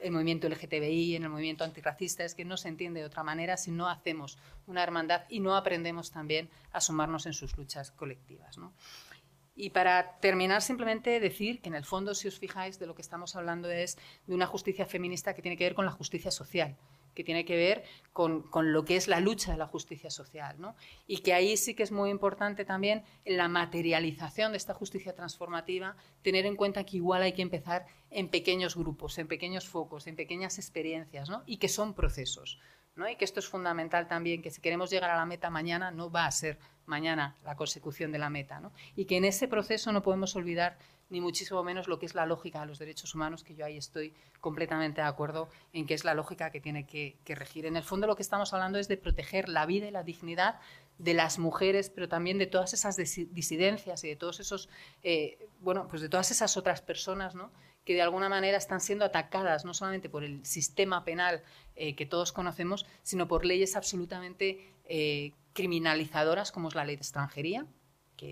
el movimiento LGTBI, en el movimiento antirracista, es que no se entiende de otra manera si no hacemos una hermandad y no aprendemos también a sumarnos en sus luchas colectivas. Y para terminar, simplemente decir que en el fondo, si os fijáis, de lo que estamos hablando es de una justicia feminista que tiene que ver con la justicia social que tiene que ver con, lo que es la lucha de la justicia social. ¿no? Y que ahí sí que es muy importante también en la materialización de esta justicia transformativa, tener en cuenta que igual hay que empezar en pequeños grupos, en pequeños focos, en pequeñas experiencias, ¿no? y que son procesos. ¿no? Y que esto es fundamental también, que si queremos llegar a la meta mañana, no va a ser mañana la consecución de la meta. ¿no? Y que en ese proceso no podemos olvidar ni muchísimo menos lo que es la lógica de los derechos humanos, que yo ahí estoy completamente de acuerdo en que es la lógica que tiene que, regir. En el fondo lo que estamos hablando es de proteger la vida y la dignidad de las mujeres, pero también de todas esas disidencias y de todos esos, eh, bueno, pues de todas esas otras personas, ¿no? que de alguna manera están siendo atacadas no solamente por el sistema penal eh, que todos conocemos, sino por leyes absolutamente eh, criminalizadoras como es la ley de extranjería,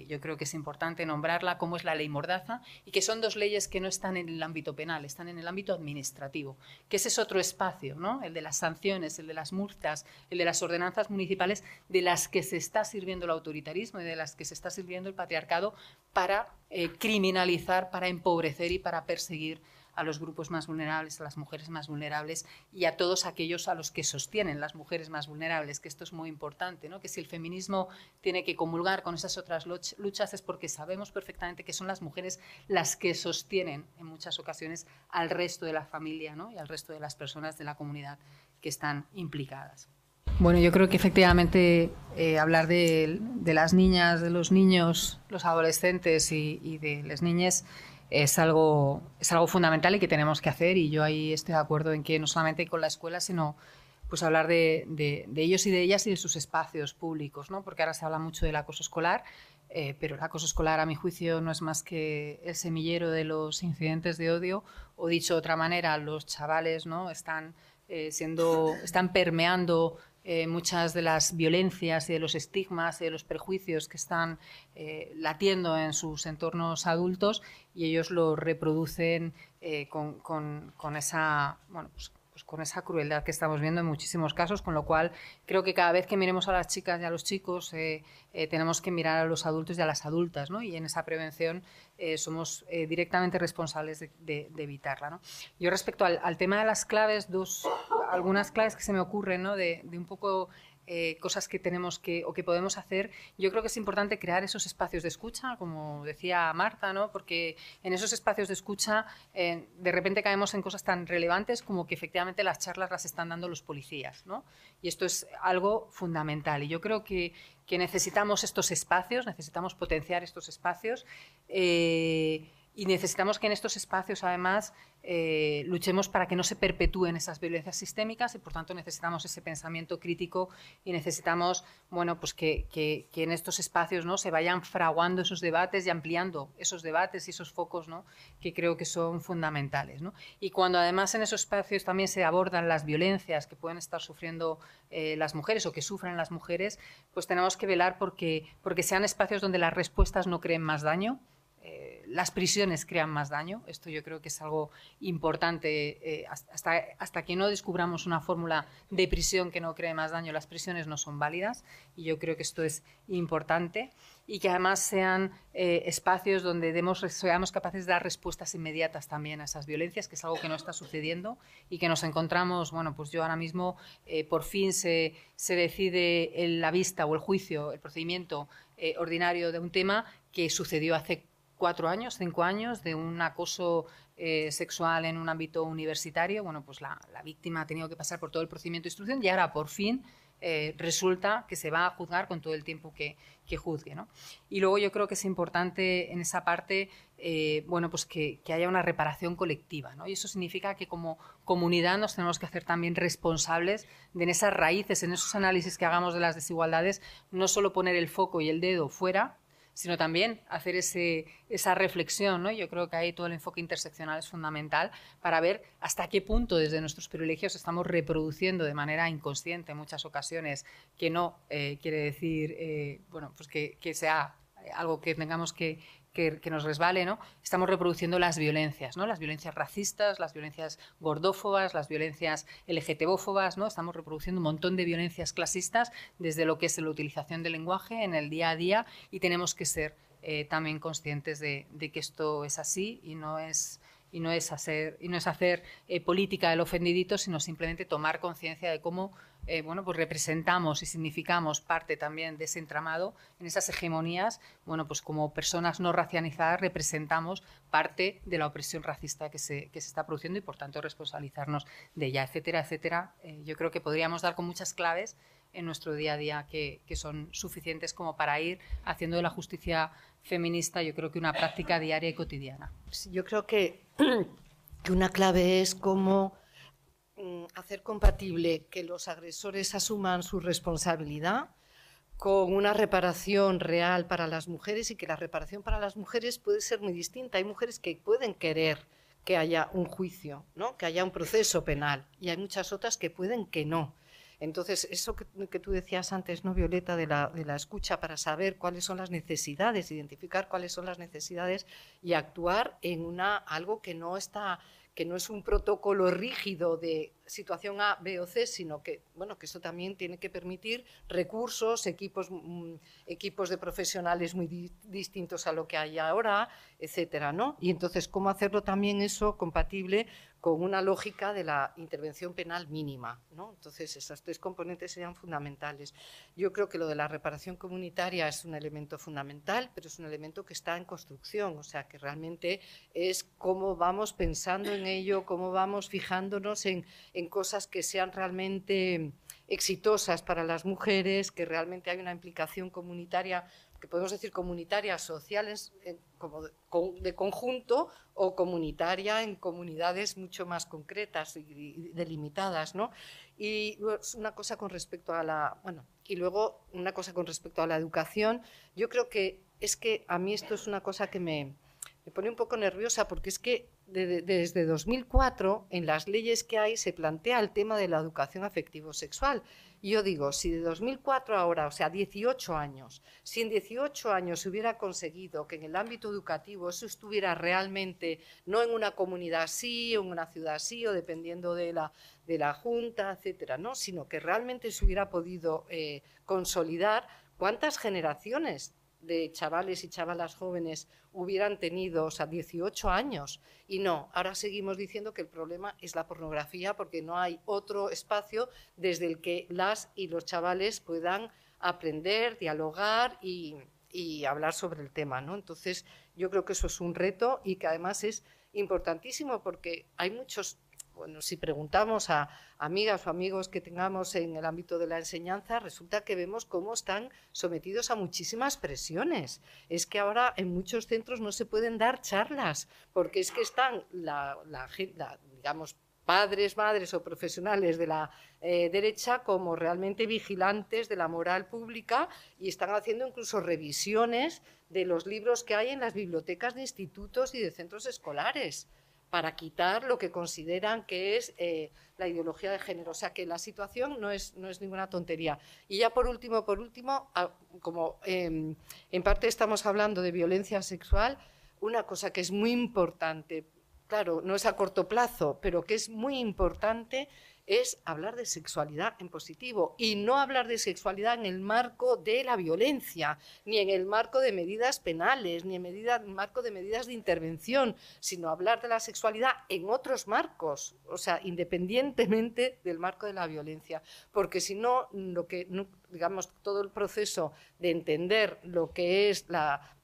yo creo que es importante nombrarla, como es la ley Mordaza, y que son dos leyes que no están en el ámbito penal, están en el ámbito administrativo, que ese es otro espacio, ¿no? el de las sanciones, el de las multas, el de las ordenanzas municipales, de las que se está sirviendo el autoritarismo y de las que se está sirviendo el patriarcado para eh, criminalizar, para empobrecer y para perseguir a los grupos más vulnerables, a las mujeres más vulnerables y a todos aquellos a los que sostienen las mujeres más vulnerables, que esto es muy importante, ¿no? que si el feminismo tiene que comulgar con esas otras luchas es porque sabemos perfectamente que son las mujeres las que sostienen en muchas ocasiones al resto de la familia ¿no? y al resto de las personas de la comunidad que están implicadas. Bueno, yo creo que efectivamente eh, hablar de, las niñas, de los niños, los adolescentes y, y de las niñas es algo, es algo fundamental y que tenemos que hacer y yo ahí estoy de acuerdo en que no solamente con la escuela, sino pues hablar de, de, ellos y de ellas y de sus espacios públicos, ¿no? porque ahora se habla mucho del acoso escolar, eh, pero el acoso escolar, a mi juicio, no es más que el semillero de los incidentes de odio, o dicho de otra manera, los chavales ¿no? están, eh, siendo, están permeando eh, muchas de las violencias y de los estigmas y de los prejuicios que están eh, latiendo en sus entornos adultos y ellos lo reproducen eh, con, con, esa, bueno, pues pues con esa crueldad que estamos viendo en muchísimos casos, con lo cual creo que cada vez que miremos a las chicas y a los chicos eh, eh, tenemos que mirar a los adultos y a las adultas, ¿no? y en esa prevención eh, somos directamente responsables de, evitarla. ¿no? Yo respecto al, tema de las claves, dos, algunas claves que se me ocurren ¿no? de, de un poco eh, cosas que tenemos que o que podemos hacer, yo creo que es importante crear esos espacios de escucha, como decía Marta, ¿no? porque en esos espacios de escucha eh, de repente caemos en cosas tan relevantes como que efectivamente las charlas las están dando los policías. ¿no? Y esto es algo fundamental. Y yo creo que, que necesitamos estos espacios, necesitamos potenciar estos espacios. Eh, y necesitamos que en estos espacios, además, eh, luchemos para que no se perpetúen esas violencias sistémicas y, por tanto, necesitamos ese pensamiento crítico y necesitamos bueno, pues que, que, en estos espacios ¿no? se vayan fraguando esos debates y ampliando esos debates y esos focos ¿no? que creo que son fundamentales. ¿no? Y cuando, además, en esos espacios también se abordan las violencias que pueden estar sufriendo eh, las mujeres o que sufren las mujeres, pues tenemos que velar porque, porque sean espacios donde las respuestas no creen más daño, eh, las prisiones crean más daño. Esto yo creo que es algo importante. Eh, hasta, hasta que no descubramos una fórmula de prisión que no cree más daño, las prisiones no son válidas. Y yo creo que esto es importante. Y que además sean eh, espacios donde demos, seamos capaces de dar respuestas inmediatas también a esas violencias, que es algo que no está sucediendo y que nos encontramos, bueno, pues yo ahora mismo por fin se, se decide la vista o el juicio, el procedimiento ordinario de un tema que sucedió hace cuatro años, cinco años de un acoso eh, sexual en un ámbito universitario, bueno, pues la, víctima ha tenido que pasar por todo el procedimiento de instrucción y ahora por fin eh, resulta que se va a juzgar con todo el tiempo que, juzgue. ¿no? Y luego yo creo que es importante en esa parte eh, bueno, pues que, que, haya una reparación colectiva. ¿no? Y eso significa que como comunidad nos tenemos que hacer también responsables de en esas raíces, en esos análisis que hagamos de las desigualdades, no solo poner el foco y el dedo fuera, sino también hacer ese, esa reflexión. ¿no? Yo creo que ahí todo el enfoque interseccional es fundamental para ver hasta qué punto desde nuestros privilegios estamos reproduciendo de manera inconsciente en muchas ocasiones, que no eh, quiere decir eh, bueno, pues que, que sea algo que tengamos que, que, nos resbale, ¿no? Estamos reproduciendo las violencias, ¿no? Las violencias racistas, las violencias gordófobas, las violencias LGTBófobas, ¿no? Estamos reproduciendo un montón de violencias clasistas desde lo que es la utilización del lenguaje en el día a día y tenemos que ser eh, también conscientes de, que esto es así y no es y no es hacer, y no es hacer eh, política del ofendidito, sino simplemente tomar conciencia de cómo eh, bueno, pues representamos y significamos parte también de ese entramado, en esas hegemonías, bueno, pues como personas no racializadas representamos parte de la opresión racista que se, que se está produciendo y por tanto responsabilizarnos de ella, etcétera, etcétera. Eh, yo creo que podríamos dar con muchas claves en nuestro día a día que, son suficientes como para ir haciendo de la justicia feminista, yo creo que una práctica diaria y cotidiana. yo creo que, [CLEARS THROAT] que una clave es cómo Mm, hacer compatible que los agresores asuman su responsabilidad con una reparación real para las mujeres y que la reparación para las mujeres puede ser muy distinta. Hay mujeres que pueden querer que haya un juicio, ¿no? que haya un proceso penal y hay muchas otras que pueden que no. Entonces, eso que, tú decías antes, ¿no, Violeta, de la, de la escucha para saber cuáles son las necesidades, identificar cuáles son las necesidades y actuar en una, algo que no está que no es un protocolo rígido de situación A, B o C, sino que, bueno, que eso también tiene que permitir recursos, equipos, mm, equipos de profesionales muy di distintos a lo que hay ahora, etcétera, ¿no? Y entonces, ¿cómo hacerlo también eso compatible con una lógica de la intervención penal mínima. ¿no? Entonces, esas tres componentes serían fundamentales. Yo creo que lo de la reparación comunitaria es un elemento fundamental, pero es un elemento que está en construcción, o sea, que realmente es cómo vamos pensando en ello, cómo vamos fijándonos en, en cosas que sean realmente exitosas para las mujeres, que realmente hay una implicación comunitaria que podemos decir comunitaria, sociales, como de, conjunto, o comunitaria en comunidades mucho más concretas y delimitadas, ¿no? Y una cosa con respecto a la, bueno, y luego una cosa con respecto a la educación, yo creo que es que a mí esto es una cosa que me, me pone un poco nerviosa porque es que desde 2004 en las leyes que hay se plantea el tema de la educación afectivo-sexual y yo digo, si de 2004 a ahora, o sea, 18 años, si en 18 años se hubiera conseguido que en el ámbito educativo eso estuviera realmente, no en una comunidad así, o en una ciudad así, o dependiendo de la, de la Junta, etcétera, ¿no? sino que realmente se hubiera podido eh, consolidar, ¿cuántas generaciones de chavales y chavalas jóvenes hubieran tenido, o sea, 18 años. Y no, ahora seguimos diciendo que el problema es la pornografía porque no hay otro espacio desde el que las y los chavales puedan aprender, dialogar y, y hablar sobre el tema. ¿no? Entonces, yo creo que eso es un reto y que además es importantísimo porque hay muchos si preguntamos a amigas o amigos que tengamos en el ámbito de la enseñanza, resulta que vemos cómo están sometidos a muchísimas presiones. Es que ahora en muchos centros no se pueden dar charlas, porque es que están digamos, padres, madres o profesionales de la eh, derecha como realmente vigilantes de la moral pública y están haciendo incluso revisiones de los libros que hay en las bibliotecas de institutos y de centros escolares para quitar lo que consideran que es eh, la ideología de género. O sea que la situación no es, no es ninguna tontería. Y ya por último, por último, ah, como em, en parte estamos hablando de violencia sexual, una cosa que es muy importante, claro, no es a corto plazo, pero que es muy importante es hablar de sexualidad en positivo y no hablar de sexualidad en el marco de la violencia, ni en el marco de medidas penales, ni en medida, marco de medidas de intervención, sino hablar de la sexualidad en otros marcos, o sea, independientemente del marco de la violencia, porque si no, lo que, digamos, todo el proceso de entender lo que es la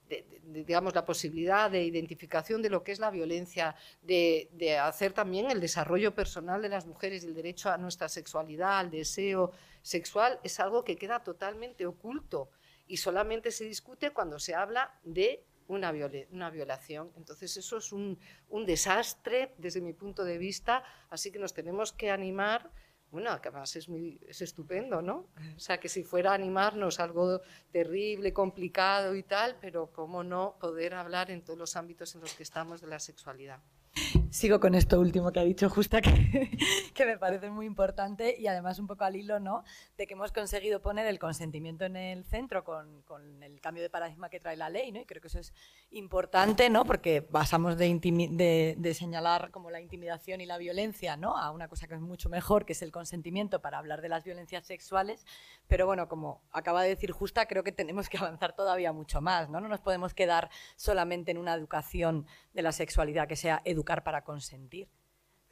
digamos, la posibilidad de identificación de lo que es la violencia, de, hacer también el desarrollo personal de las mujeres, el derecho a nuestra sexualidad, al deseo sexual, es algo que queda totalmente oculto y solamente se discute cuando se habla de una, una violación. Entonces eso es un, un desastre desde mi punto de vista, así que nos tenemos que animar bueno, que además es, muy, es estupendo, ¿no? O sea, que si fuera a animarnos algo terrible, complicado y tal, pero cómo no poder hablar en todos los ámbitos en los que estamos de la sexualidad. Sigo con esto último que ha dicho Justa, [LAUGHS] que, me parece muy importante y además un poco al hilo ¿no? de que hemos conseguido poner el consentimiento en el centro con, con el cambio de paradigma que trae la ley, ¿no? y creo que eso es importante, ¿no? porque pasamos de, de, de, señalar como la intimidación y la violencia ¿no? a una cosa que es mucho mejor, que es el consentimiento para hablar de las violencias sexuales, pero bueno, como acaba de decir Justa, creo que tenemos que avanzar todavía mucho más, ¿no? no nos podemos quedar solamente en una educación de la sexualidad que sea educar para consentir,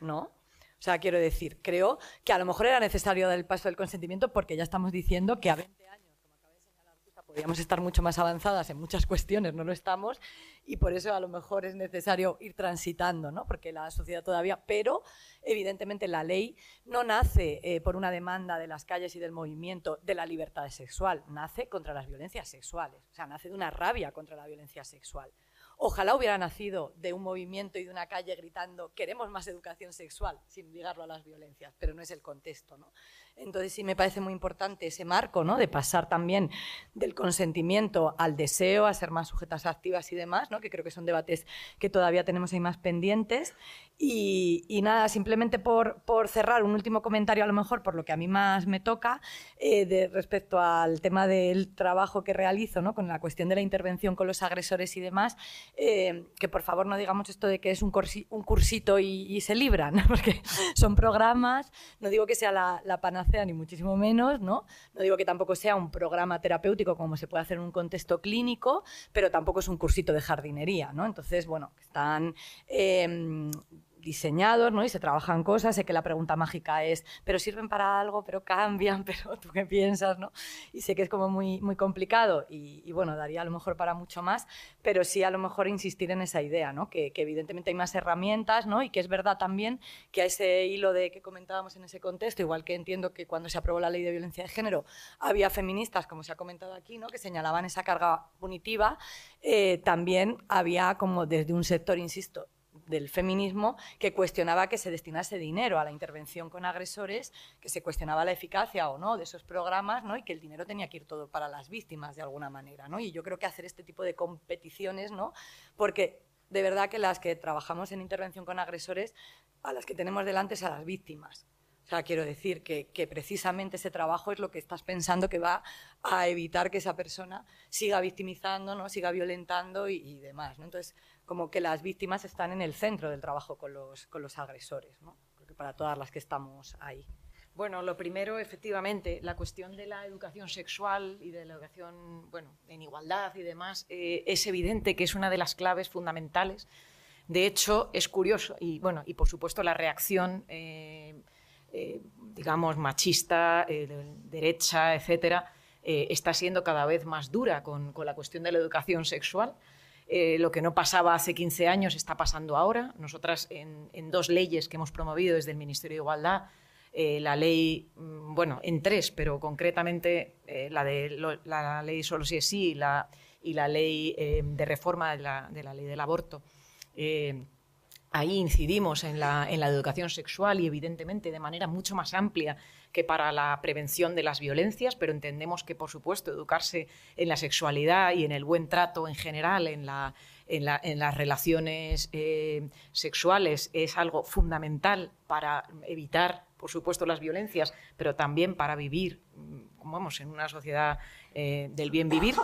¿no? O sea, quiero decir, creo que a lo mejor era necesario dar el paso del consentimiento porque ya estamos diciendo que a 20 años, como acaba de señalar podríamos estar mucho más avanzadas en muchas cuestiones, no lo estamos, y por eso a lo mejor es necesario ir transitando, ¿no? Porque la sociedad todavía, pero evidentemente la ley no nace eh, por una demanda de las calles y del movimiento de la libertad sexual, nace contra las violencias sexuales, o sea, nace de una rabia contra la violencia sexual. Ojalá hubiera nacido de un movimiento y de una calle gritando queremos más educación sexual, sin ligarlo a las violencias, pero no es el contexto. ¿no? Entonces sí me parece muy importante ese marco, ¿no? De pasar también del consentimiento al deseo, a ser más sujetas activas y demás, ¿no? Que creo que son debates que todavía tenemos ahí más pendientes. Y, nada, simplemente por, por, cerrar, un último comentario a lo mejor por lo que a mí más me toca, eh, de, respecto al tema del trabajo que realizo, ¿no? Con la cuestión de la intervención con los agresores y demás, eh, que por favor no digamos esto de que es un, un cursito y, se libran, [LAUGHS] porque son programas, no digo que sea la panacea ni muchísimo menos, ¿no? No digo que tampoco sea un programa terapéutico como se puede hacer en un contexto clínico, pero tampoco es un cursito de jardinería, ¿no? Entonces, bueno, están em, diseñados, ¿no? Y se trabajan cosas. Sé que la pregunta mágica es, pero sirven para algo, pero cambian, [LAUGHS] pero tú qué piensas, ¿no? Y sé que es como muy, muy complicado y, bueno, daría a lo mejor para mucho más, pero sí a lo mejor insistir en esa idea, ¿no? Que, evidentemente hay más herramientas, ¿no? Y que es verdad también que a ese hilo de que comentábamos en ese contexto, igual que entiendo que cuando se aprobó la ley de violencia de género había feministas, como se ha comentado aquí, ¿no? Que señalaban esa carga punitiva, eh, también había como desde un sector, insisto, del feminismo que cuestionaba que se destinase dinero a la intervención con agresores, que se cuestionaba la eficacia o no de esos programas, ¿no? Y que el dinero tenía que ir todo para las víctimas de alguna manera, ¿no? Y yo creo que hacer este tipo de competiciones, ¿no? Porque de verdad que las que trabajamos en intervención con agresores, a las que tenemos delante es a las víctimas. O sea, quiero decir que, precisamente ese trabajo es lo que estás pensando que va a evitar que esa persona siga victimizando, ¿no? siga violentando y, y demás. ¿no? Entonces, como que las víctimas están en el centro del trabajo con los, con los agresores, ¿no? Creo que para todas las que estamos ahí. Bueno, lo primero, efectivamente, la cuestión de la educación sexual y de la educación, bueno, en igualdad y demás, eh, es evidente que es una de las claves fundamentales. De hecho, es curioso, y bueno, y por supuesto la reacción, eh, eh, digamos, machista, derecha, etcétera, está siendo cada vez más dura con, con la cuestión de la educación sexual. Eh, lo que no pasaba hace 15 años está pasando ahora. Nosotras, en, dos leyes que hemos promovido desde el Ministerio de Igualdad, eh, la ley, mm, bueno, en tres, pero concretamente eh, la, de la ley solo si es sí y la, y la ley de reforma de la, de la, ley del aborto. Ahí incidimos en la, en la educación sexual y, evidentemente, de manera mucho más amplia que para la prevención de las violencias, pero entendemos que, por supuesto, educarse en la sexualidad y en el buen trato en general, en, la, en, las relaciones eh, sexuales, es algo fundamental para evitar, por supuesto, las violencias, pero también para vivir, mm, vamos, en una sociedad eh, del bien vivir.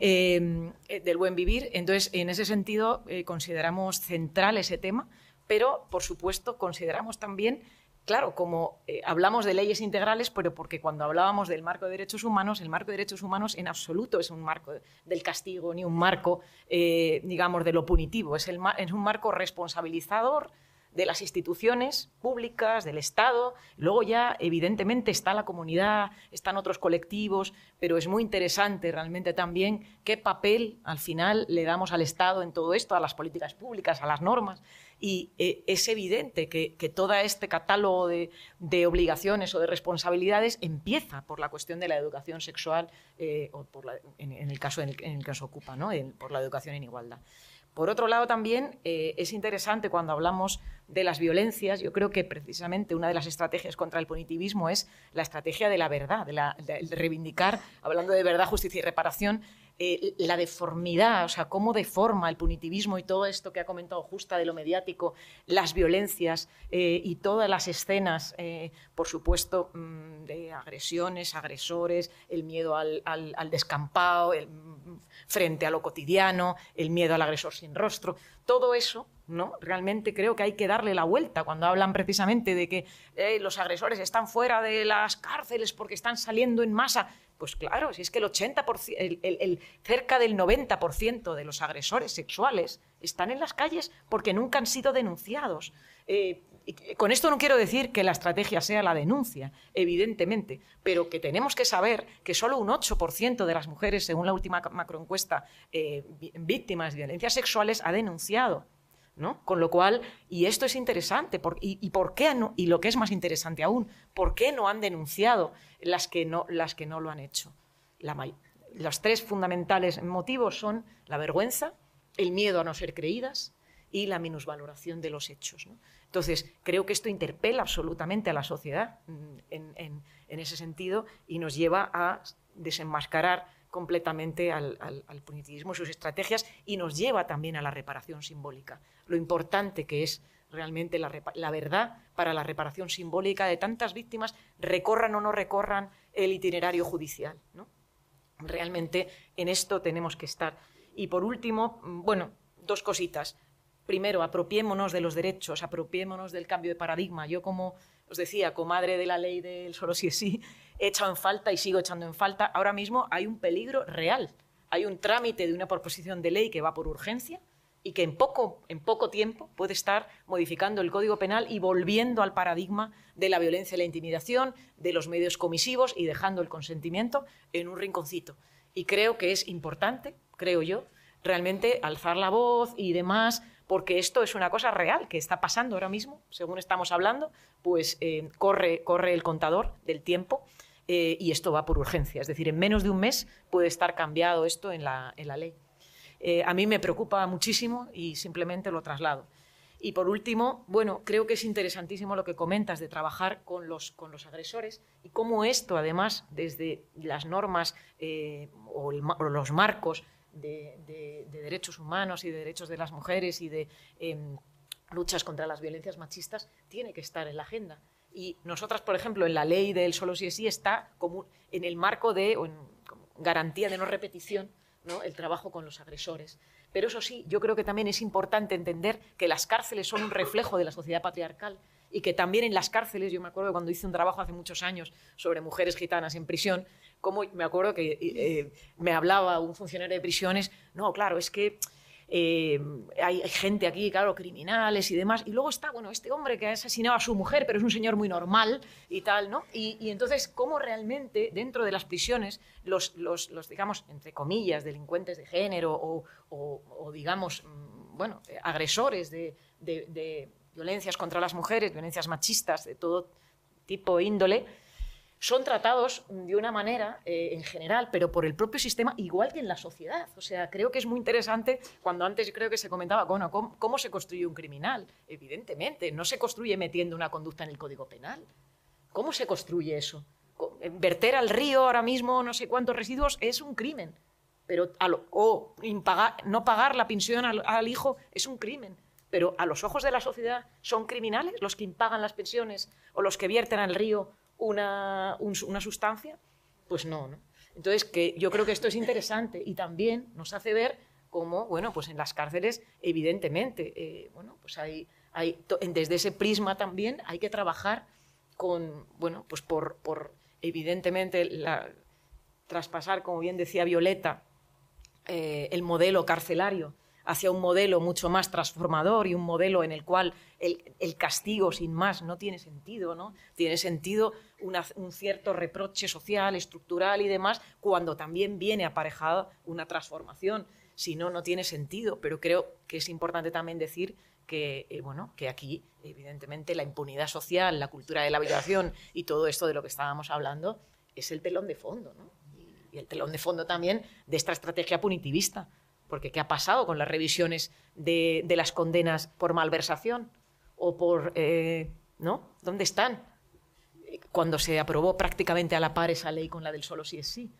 Eh, del buen vivir. Entonces, en ese sentido, consideramos central ese tema, pero, por supuesto, consideramos también claro, como eh, hablamos de leyes integrales, pero porque cuando hablábamos del marco de derechos humanos, el marco de derechos humanos en absoluto es un marco del castigo ni un marco, eh, digamos, de lo punitivo, es, es un marco responsabilizador de las instituciones públicas, del Estado. Luego ya, evidentemente, está la comunidad, están otros colectivos, pero es muy interesante realmente también qué papel al final le damos al Estado en todo esto, a las políticas públicas, a las normas. Y eh, es evidente que, todo este catálogo de, obligaciones o de responsabilidades empieza por la cuestión de la educación sexual, eh, o en, el caso en el, que se ocupa, ¿no? por la educación en igualdad. Por otro lado, también eh, es interesante cuando hablamos de las violencias, yo creo que precisamente una de las estrategias contra el punitivismo es la estrategia de la verdad, de reivindicar, hablando de verdad, justicia y reparación, eh, la deformidad, o sea, cómo deforma el punitivismo y todo esto que ha comentado Justa de lo mediático, las violencias eh, y todas las escenas, eh, por supuesto, mm, de agresiones, agresores, el miedo al, descampado, mm, frente a lo cotidiano, el miedo al agresor sin rostro, todo eso ¿no? Realmente creo que hay que darle la vuelta cuando hablan precisamente de que los agresores están fuera de las cárceles porque están saliendo en masa. Pues claro, si es que el 80%, el, cerca del 90% de los agresores sexuales están en las calles porque nunca han sido denunciados. Eh, con esto no quiero decir que la estrategia sea la denuncia, evidentemente, pero que tenemos que saber que solo un 8% de las mujeres, según la última macroencuesta, eh, víctimas de violencias sexuales, ha denunciado. Con lo cual, y esto es interesante, y, por qué no, y lo que es más interesante aún, ¿por qué no han denunciado las que no, las que no lo han hecho? los tres fundamentales motivos son la vergüenza, el miedo a no ser creídas y la minusvaloración de los hechos. ¿no? Entonces, creo que esto interpela absolutamente a la sociedad mm, en ese sentido y nos lleva a desenmascarar completamente al, al, al punitivismo, sus estrategias, y nos lleva también a la reparación simbólica. Lo importante que es realmente la, verdad para la reparación simbólica de tantas víctimas, recorran o no recorran el itinerario judicial. ¿no? Realmente en esto tenemos que estar. Y por último, bueno, dos cositas. Primero, apropiémonos de los derechos, apropiémonos del cambio de paradigma. Yo, como os decía, comadre de la ley del solo si es sí, he echado en falta y sigo echando en falta. Ahora mismo hay un peligro real. Hay un trámite de una proposición de ley que va por urgencia y que en poco, en poco tiempo puede estar modificando el Código Penal y volviendo al paradigma de la violencia y la intimidación, de los medios comisivos y dejando el consentimiento en un rinconcito. Y creo que es importante, creo yo, realmente alzar la voz y demás, porque esto es una cosa real que está pasando ahora mismo, según estamos hablando, pues eh, corre, corre el contador del tiempo eh, y esto va por urgencia. Es decir, en menos de un mes puede estar cambiado esto en la, en la ley. Eh, a mí me preocupa muchísimo y simplemente lo traslado. Y por último, bueno, creo que es interesantísimo lo que comentas de trabajar con los, con los agresores y cómo esto, además, desde las normas o, los marcos de, de, de, derechos humanos y de derechos de las mujeres y de eh, luchas contra las violencias machistas, tiene que estar en la agenda. Y nosotras, por ejemplo, en la ley del solo si es sí está como en el marco de o en, garantía de no repetición ¿no? el trabajo con los agresores. Pero eso sí, yo creo que también es importante entender que las cárceles son un reflejo de la sociedad patriarcal y que también en las cárceles, yo me acuerdo cuando hice un trabajo hace muchos años sobre mujeres gitanas en prisión, como me acuerdo que eh, me hablaba un funcionario de prisiones, no, claro, es que eh, hay, gente aquí, claro, criminales y demás, y luego está, bueno, este hombre que ha asesinado a su mujer, pero es un señor muy normal y tal, ¿no? Y, entonces, ¿cómo realmente dentro de las prisiones los, los, digamos, entre comillas, delincuentes de género o, o, digamos, bueno, agresores de, de, violencias contra las mujeres, violencias machistas de todo tipo índole, son tratados de una manera eh, en general, pero por el propio sistema, igual que en la sociedad. O sea, creo que es muy interesante cuando antes creo que se comentaba, ¿cómo, se construye un criminal? Evidentemente, no se construye metiendo una conducta en el Código Penal. ¿Cómo se construye eso? Verter al río ahora mismo no sé cuántos residuos es un crimen. Pero o no pagar la pensión al, al hijo es un crimen pero a los ojos de la sociedad son criminales los que impagan las pensiones o los que vierten al río una, un, una sustancia? Pues no, no. Entonces, que yo creo que esto es interesante y también nos hace ver cómo, bueno, pues en las cárceles, evidentemente, eh, bueno, pues hay, hay, desde ese prisma también hay que trabajar con, bueno, pues por, por evidentemente, la, traspasar, como bien decía Violeta, eh, el modelo carcelario hacia un modelo mucho más transformador y un modelo en el cual el, castigo sin más no tiene sentido, ¿no? Tiene sentido un cierto reproche social, estructural y demás, cuando también viene aparejada una transformación. Si no, no tiene sentido. Pero creo que es importante también decir que, eh, bueno, que aquí, evidentemente, la impunidad social, la cultura de la violación y todo esto de lo que estábamos hablando es el telón de fondo, ¿no? Y el telón de fondo también de esta estrategia punitivista porque ¿qué ha pasado con las revisiones de, las condenas por malversación o por... Eh, ¿No? ¿Dónde están? Cuando se aprobó prácticamente a la par esa ley con la del solo sí es sí.